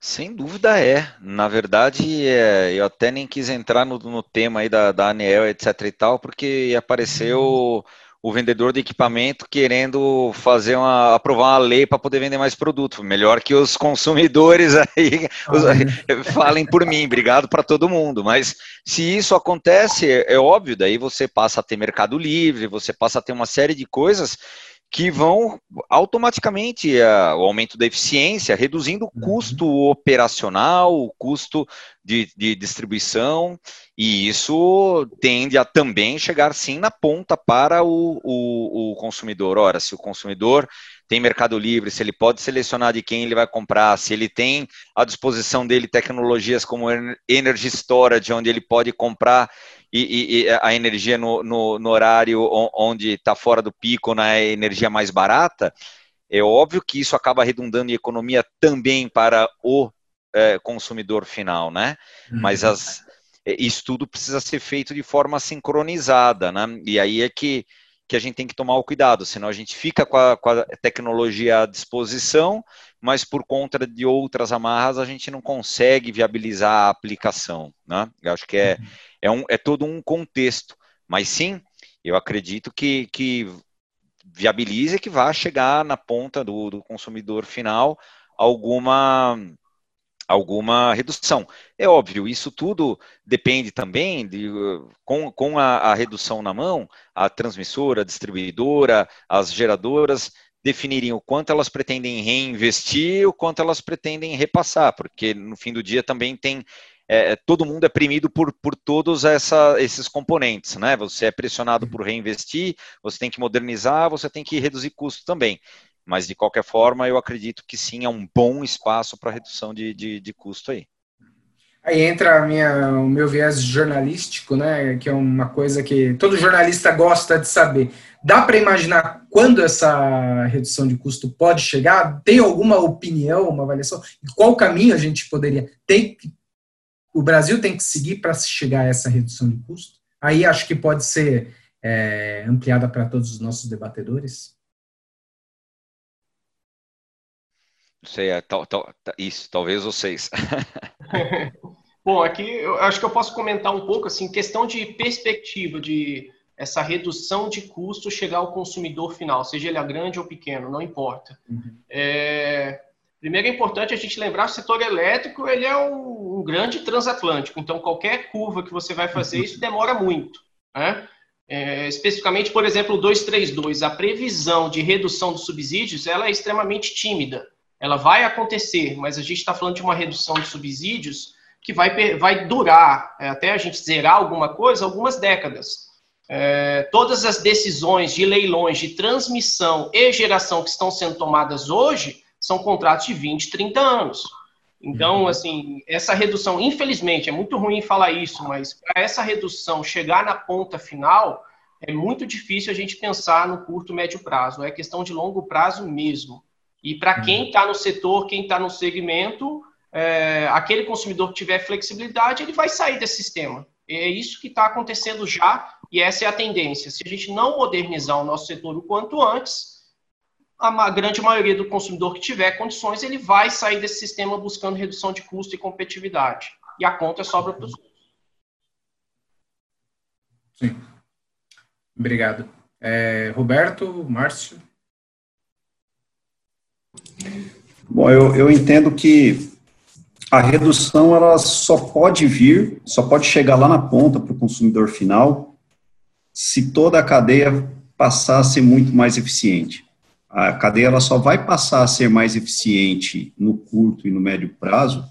Sem dúvida é. Na verdade, é, eu até nem quis entrar no, no tema aí da, da ANEEL, etc e tal, porque apareceu o vendedor de equipamento querendo fazer uma aprovar uma lei para poder vender mais produto. Melhor que os consumidores [LAUGHS] aí os, falem por mim. Obrigado para todo mundo. Mas se isso acontece, é, é óbvio, daí você passa a ter mercado livre, você passa a ter uma série de coisas que vão automaticamente uh, o aumento da eficiência, reduzindo o uhum. custo operacional, o custo de, de, distribuição, e isso tende a também chegar sim na ponta para o, o, o consumidor. Ora, se o consumidor tem Mercado Livre, se ele pode selecionar de quem ele vai comprar, se ele tem à disposição dele tecnologias como Energy Storage, onde ele pode comprar e, e, a energia no, no, no horário onde está fora do pico, na energia mais barata, é óbvio que isso acaba redundando em economia também para o é, consumidor final, né? Uhum. Mas as, é, isso tudo precisa ser feito de forma sincronizada, né? E aí é que, que a gente tem que tomar o cuidado, senão a gente fica com a, com a tecnologia à disposição, mas por conta de outras amarras a gente não consegue viabilizar a aplicação, né? Eu acho que é, uhum é, um, é todo um contexto. Mas sim, eu acredito que, que viabilize que vá chegar na ponta do, do consumidor final alguma alguma redução. É óbvio, isso tudo depende também de, com, com a, a, redução na mão, a transmissora, a distribuidora, as geradoras definirem o quanto elas pretendem reinvestir, o quanto elas pretendem repassar, porque no fim do dia também tem é, é, todo mundo é premido por, por todos essa, esses componentes, né? Você é pressionado por reinvestir, você tem que modernizar, você tem que reduzir custo também. Mas, de qualquer forma, eu acredito que sim, é um bom espaço para redução de, de, de custo aí. Aí entra minha, o meu viés jornalístico, né? Que é uma coisa que todo jornalista gosta de saber. Dá para imaginar quando essa redução de custo pode chegar? Tem alguma opinião, uma avaliação? Qual caminho a gente poderia? Tem, o Brasil tem que seguir para chegar a essa redução de custo? Aí acho que pode ser é, ampliada para todos os nossos debatedores. Não sei, é, tal, tal, isso, talvez vocês. [LAUGHS] [LAUGHS] Bom, aqui eu acho que eu posso comentar um pouco, assim, questão de perspectiva de essa redução de custo chegar ao consumidor final, seja ele grande ou pequeno, não importa. Uhum. É, Primeiro é importante a gente lembrar que o setor elétrico ele é um, um grande transatlântico, então qualquer curva que você vai fazer, isso demora muito. Né? É, especificamente, por exemplo, o 232, a previsão de redução dos subsídios ela é extremamente tímida. Ela vai acontecer, mas a gente está falando de uma redução de subsídios que vai, vai durar, é, até a gente zerar alguma coisa, algumas décadas. É, todas as decisões de leilões de transmissão e geração que estão sendo tomadas hoje, são contratos de 20, 30 anos. Então, uhum. assim, essa redução, infelizmente, é muito ruim falar isso, mas para essa redução chegar na ponta final, é muito difícil a gente pensar no curto, médio prazo. É questão de longo prazo mesmo. E para uhum. quem está no setor, quem está no segmento, é, aquele consumidor que tiver flexibilidade, ele vai sair desse sistema. É isso que está acontecendo já e essa é a tendência. Se a gente não modernizar o nosso setor o quanto antes, a grande maioria do consumidor que tiver condições, ele vai sair desse sistema buscando redução de custo e competitividade. E a conta sobra para os outros. Sim. Obrigado. É, Roberto, Márcio? Bom, eu, eu entendo que a redução ela só pode vir, só pode chegar lá na ponta para o consumidor final, se toda a cadeia passar a ser muito mais eficiente a cadeia ela só vai passar a ser mais eficiente no curto e no médio prazo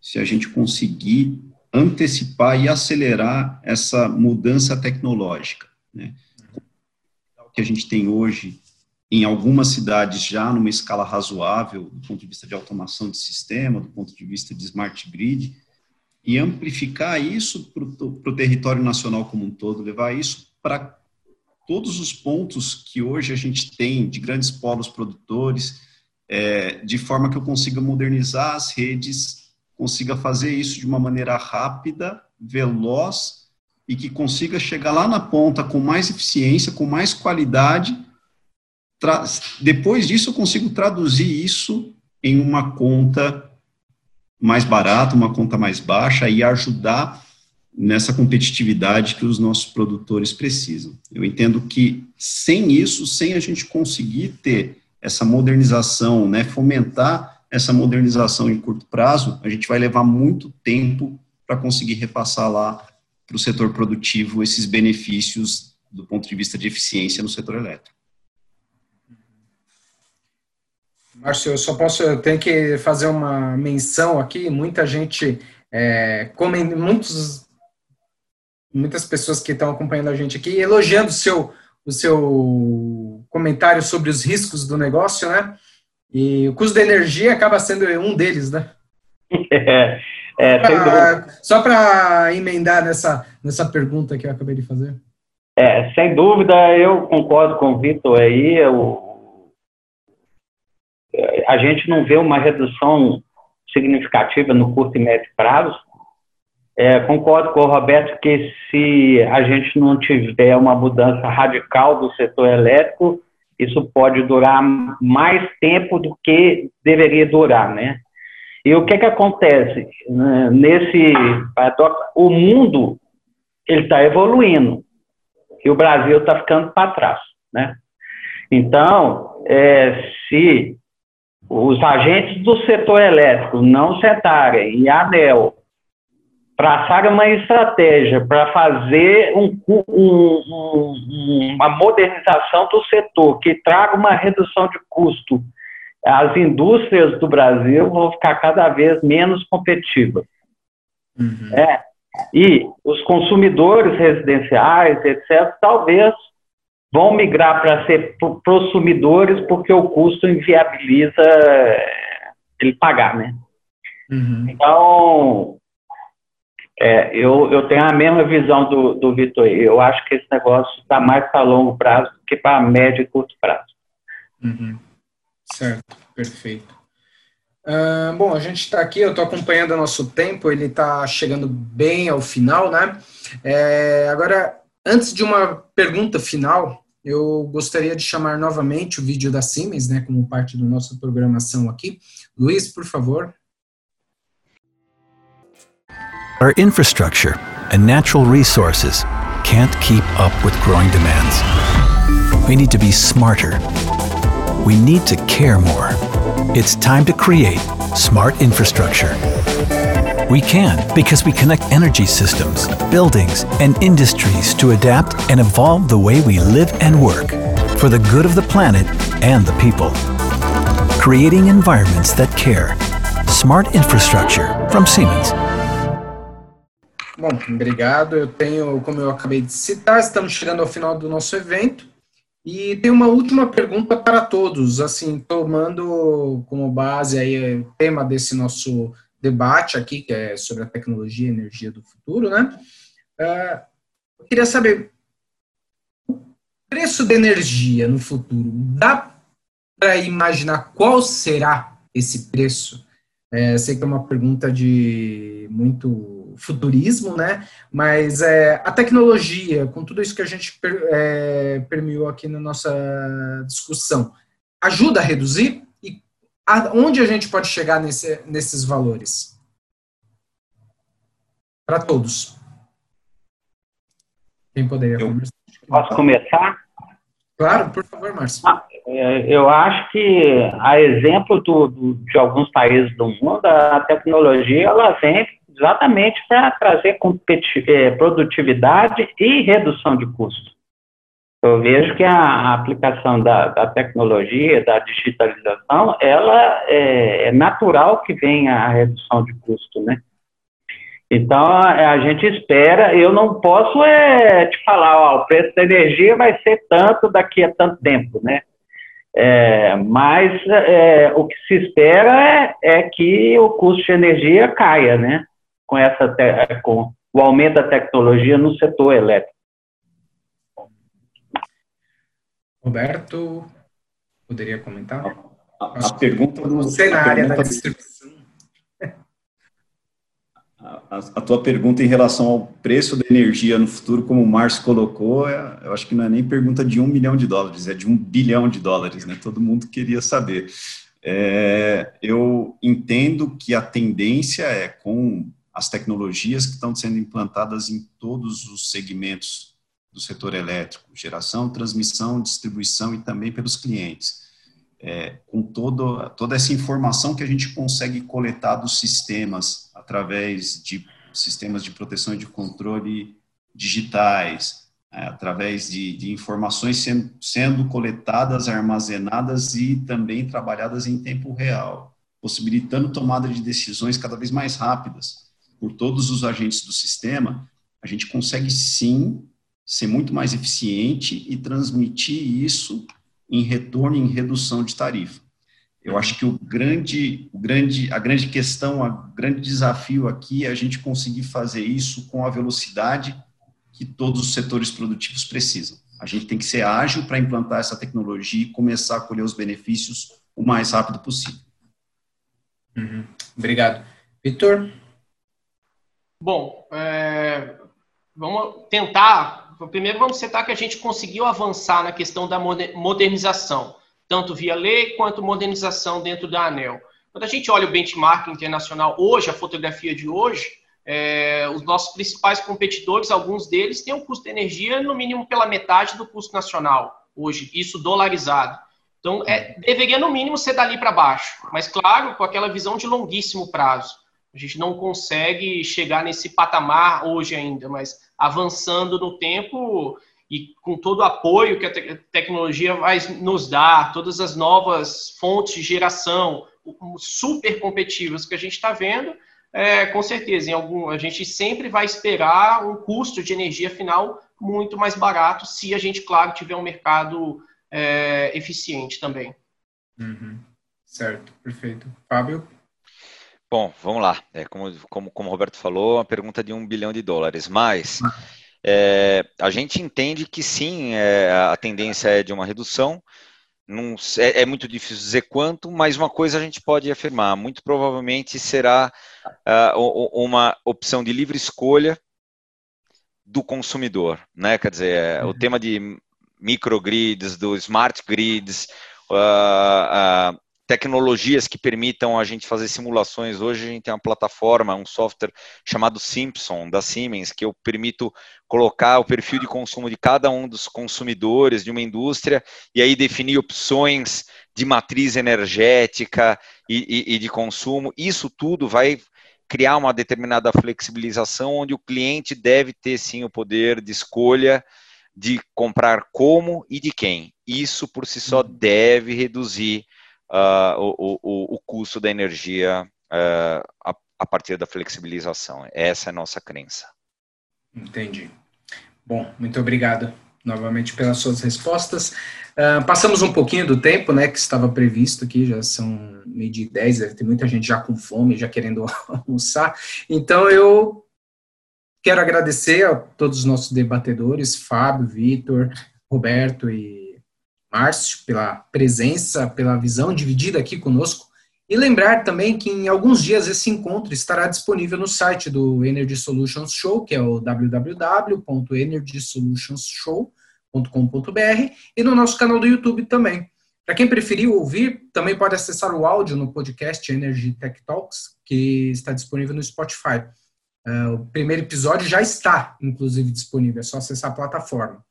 se a gente conseguir antecipar e acelerar essa mudança tecnológica. Né? O que a gente tem hoje em algumas cidades já numa escala razoável do ponto de vista de automação de sistema, do ponto de vista de smart grid, e amplificar isso para o território nacional como um todo, levar isso para todos os pontos que hoje a gente tem de grandes polos produtores, é, de forma que eu consiga modernizar as redes, consiga fazer isso de uma maneira rápida, veloz e que consiga chegar lá na ponta com mais eficiência, com mais qualidade. Depois disso, eu consigo traduzir isso em uma conta mais barata, uma conta mais baixa e ajudar nessa competitividade que os nossos produtores precisam. Eu entendo que sem isso, sem a gente conseguir ter essa modernização, né, fomentar essa modernização em curto prazo, a gente vai levar muito tempo para conseguir repassar lá para o setor produtivo esses benefícios do ponto de vista de eficiência no setor elétrico. Márcio, eu só posso, eu tenho que fazer uma menção aqui, muita gente, é, muitos, muitas pessoas que estão acompanhando a gente aqui, elogiando o seu, o seu comentário sobre os riscos do negócio, né? E o custo da energia acaba sendo um deles, né? [LAUGHS] É, é, só para emendar nessa, nessa pergunta que eu acabei de fazer. É, sem dúvida, eu concordo com o Vitor aí. Eu, a gente não vê uma redução significativa no curto e médio prazo. É, concordo com o Roberto que se a gente não tiver uma mudança radical do setor elétrico, isso pode durar mais tempo do que deveria durar, né? E o que que acontece né, nesse o mundo ele está evoluindo e o Brasil está ficando para trás, né? Então, é, se os agentes do setor elétrico não sentarem e a ANEL traçarem uma estratégia para fazer um, um, um, uma modernização do setor que traga uma redução de custo, as indústrias do Brasil vão ficar cada vez menos competitivas. Uhum. É, e os consumidores residenciais, etc., talvez vão migrar para ser prosumidores porque o custo inviabiliza eh, ele pagar, né? Uhum. Então, é, eu, eu tenho a mesma visão do, do Vitor. Eu acho que esse negócio está mais para longo prazo do que para médio e curto prazo. Uhum. Certo, perfeito. Uh, bom, a gente está aqui, eu estou acompanhando o nosso tempo, ele está chegando bem ao final, né? É, agora, antes de uma pergunta final, eu gostaria de chamar novamente o vídeo da Siemens, né, como parte da nossa programação aqui. Luiz, por favor. Our infrastructure and natural resources can't keep up with growing demands. We need to be smarter. We need to care more. It's time to create smart infrastructure. We can because we connect energy systems, buildings, and industries to adapt and evolve the way we live and work for the good of the planet and the people. Creating environments that care. Smart infrastructure from Siemens. Bom, obrigado. Eu tenho, como eu acabei de citar, estamos chegando ao final do nosso evento. E tem uma última pergunta para todos, assim, tomando como base aí o tema desse nosso debate aqui, que é sobre a tecnologia e energia do futuro, né? Uh, eu queria saber, o preço da energia no futuro, dá para imaginar qual será esse preço? É, sei que é uma pergunta de muito futurismo, né? Mas é, a tecnologia, com tudo isso que a gente per, é, permeou aqui na nossa discussão, ajuda a reduzir? E a, onde a gente pode chegar nesse, nesses valores? Para todos. Quem poderia Eu começar? Posso começar? Claro, por favor, Márcio. Ah, é, eu acho que, a exemplo do, do, de alguns países do mundo, a tecnologia ela vem exatamente para trazer é, produtividade e redução de custo. Eu vejo que a, aplicação da, da, tecnologia, da digitalização, ela é, é, natural que venha a redução de custo, né? Então, a, gente espera, eu não posso é, te falar, ó, o preço da energia vai ser tanto daqui a tanto tempo, né? É, mas é, o que se espera é, é, que o custo de energia caia, né? Com, essa com o aumento da tecnologia no setor elétrico. Roberto, poderia comentar? A, a pergunta do Você na área da distribuição. A, a, tua pergunta em relação ao preço da energia no futuro, como o Márcio colocou, é, eu acho que não é nem pergunta de um milhão de dólares, é de um bilhão de dólares, né? Todo mundo queria saber. É, eu entendo que a tendência é com as tecnologias que estão sendo implantadas em todos os segmentos do setor elétrico, geração, transmissão, distribuição e também pelos clientes. É, com todo, toda essa informação que a gente consegue coletar dos sistemas através de sistemas de proteção e de controle digitais, é, através de, de informações sendo, sendo coletadas, armazenadas e também trabalhadas em tempo real, possibilitando tomada de decisões cada vez mais rápidas por todos os agentes do sistema, a gente consegue sim ser muito mais eficiente e transmitir isso em retorno em redução de tarifa. Eu acho que o grande, o grande, a grande questão, o grande desafio aqui é a gente conseguir fazer isso com a velocidade que todos os setores produtivos precisam. A gente tem que ser ágil para implantar essa tecnologia e começar a colher os benefícios o mais rápido possível. Uhum. Obrigado. Vitor? Bom, é, vamos tentar. Primeiro, vamos citar que a gente conseguiu avançar na questão da modernização, tanto via lei quanto modernização dentro da ANEL. Quando a gente olha o benchmark internacional hoje, a fotografia de hoje, é, os nossos principais competidores, alguns deles, têm um custo de energia no mínimo pela metade do custo nacional, hoje, isso dolarizado. Então, é, deveria no mínimo ser dali para baixo, mas claro, com aquela visão de longuíssimo prazo. A gente não consegue chegar nesse patamar hoje ainda, mas avançando no tempo e com todo o apoio que a te tecnologia vai nos dar, todas as novas fontes de geração super competitivas que a gente está vendo, é, com certeza, em algum, a gente sempre vai esperar um custo de energia final muito mais barato se a gente, claro, tiver um mercado é, eficiente também. Uhum. Certo, perfeito. Fábio? Bom, vamos lá. É, como, como, como o Roberto falou, uma pergunta de um bilhão de dólares, mas é, a gente entende que sim, é, a tendência é de uma redução, não, é, é, muito difícil dizer quanto, mas uma coisa a gente pode afirmar: muito provavelmente será uh, uma opção de livre escolha do consumidor, né? Quer dizer, é, uhum. o tema de microgrids, do smart grids, uh, uh, tecnologias que permitam a gente fazer simulações. Hoje a gente tem uma plataforma, um software chamado Simpson, da Siemens, que eu permito colocar o perfil de consumo de cada um dos consumidores de uma indústria e aí definir opções de matriz energética e, e, e de consumo. Isso tudo vai criar uma determinada flexibilização onde o cliente deve ter sim o poder de escolha de comprar como e de quem. Isso por si só uhum. deve reduzir uh, o, o, o, custo da energia uh, a, a, partir da flexibilização. Essa é a nossa crença. Entendi. Bom, muito obrigado novamente pelas suas respostas. Uh, passamos um pouquinho do tempo, né, que estava previsto aqui, já são meio de 10, deve ter muita gente já com fome, já querendo [LAUGHS] almoçar. Então, eu quero agradecer a todos os nossos debatedores, Fábio, Vitor, Roberto e Márcio, pela presença, pela visão dividida aqui conosco. E lembrar também que em alguns dias esse encontro estará disponível no site do Energy Solutions Show, que é o www.energysolutionsshow.com.br, e no nosso canal do YouTube também. Para quem preferir ouvir, também pode acessar o áudio no podcast Energy Tech Talks, que está disponível no Spotify. Uh, o primeiro episódio já está, inclusive, disponível, é só acessar a plataforma.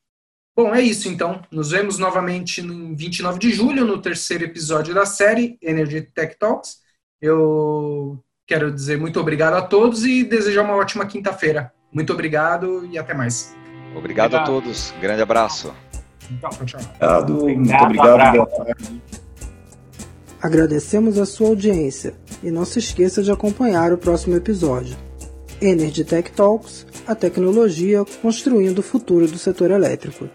Bom, é isso então. Nos vemos novamente no 29 de julho, no terceiro episódio da série Energy Tech Talks. Eu quero dizer muito obrigado a todos e desejar uma ótima quinta-feira. Muito obrigado e até mais. Obrigado, obrigado. a todos. Grande abraço. Tchau, tchau. Obrigado, muito obrigado. Agradecemos a sua audiência e não se esqueça de acompanhar o próximo episódio. Energy Tech Talks, a tecnologia construindo o futuro do setor elétrico.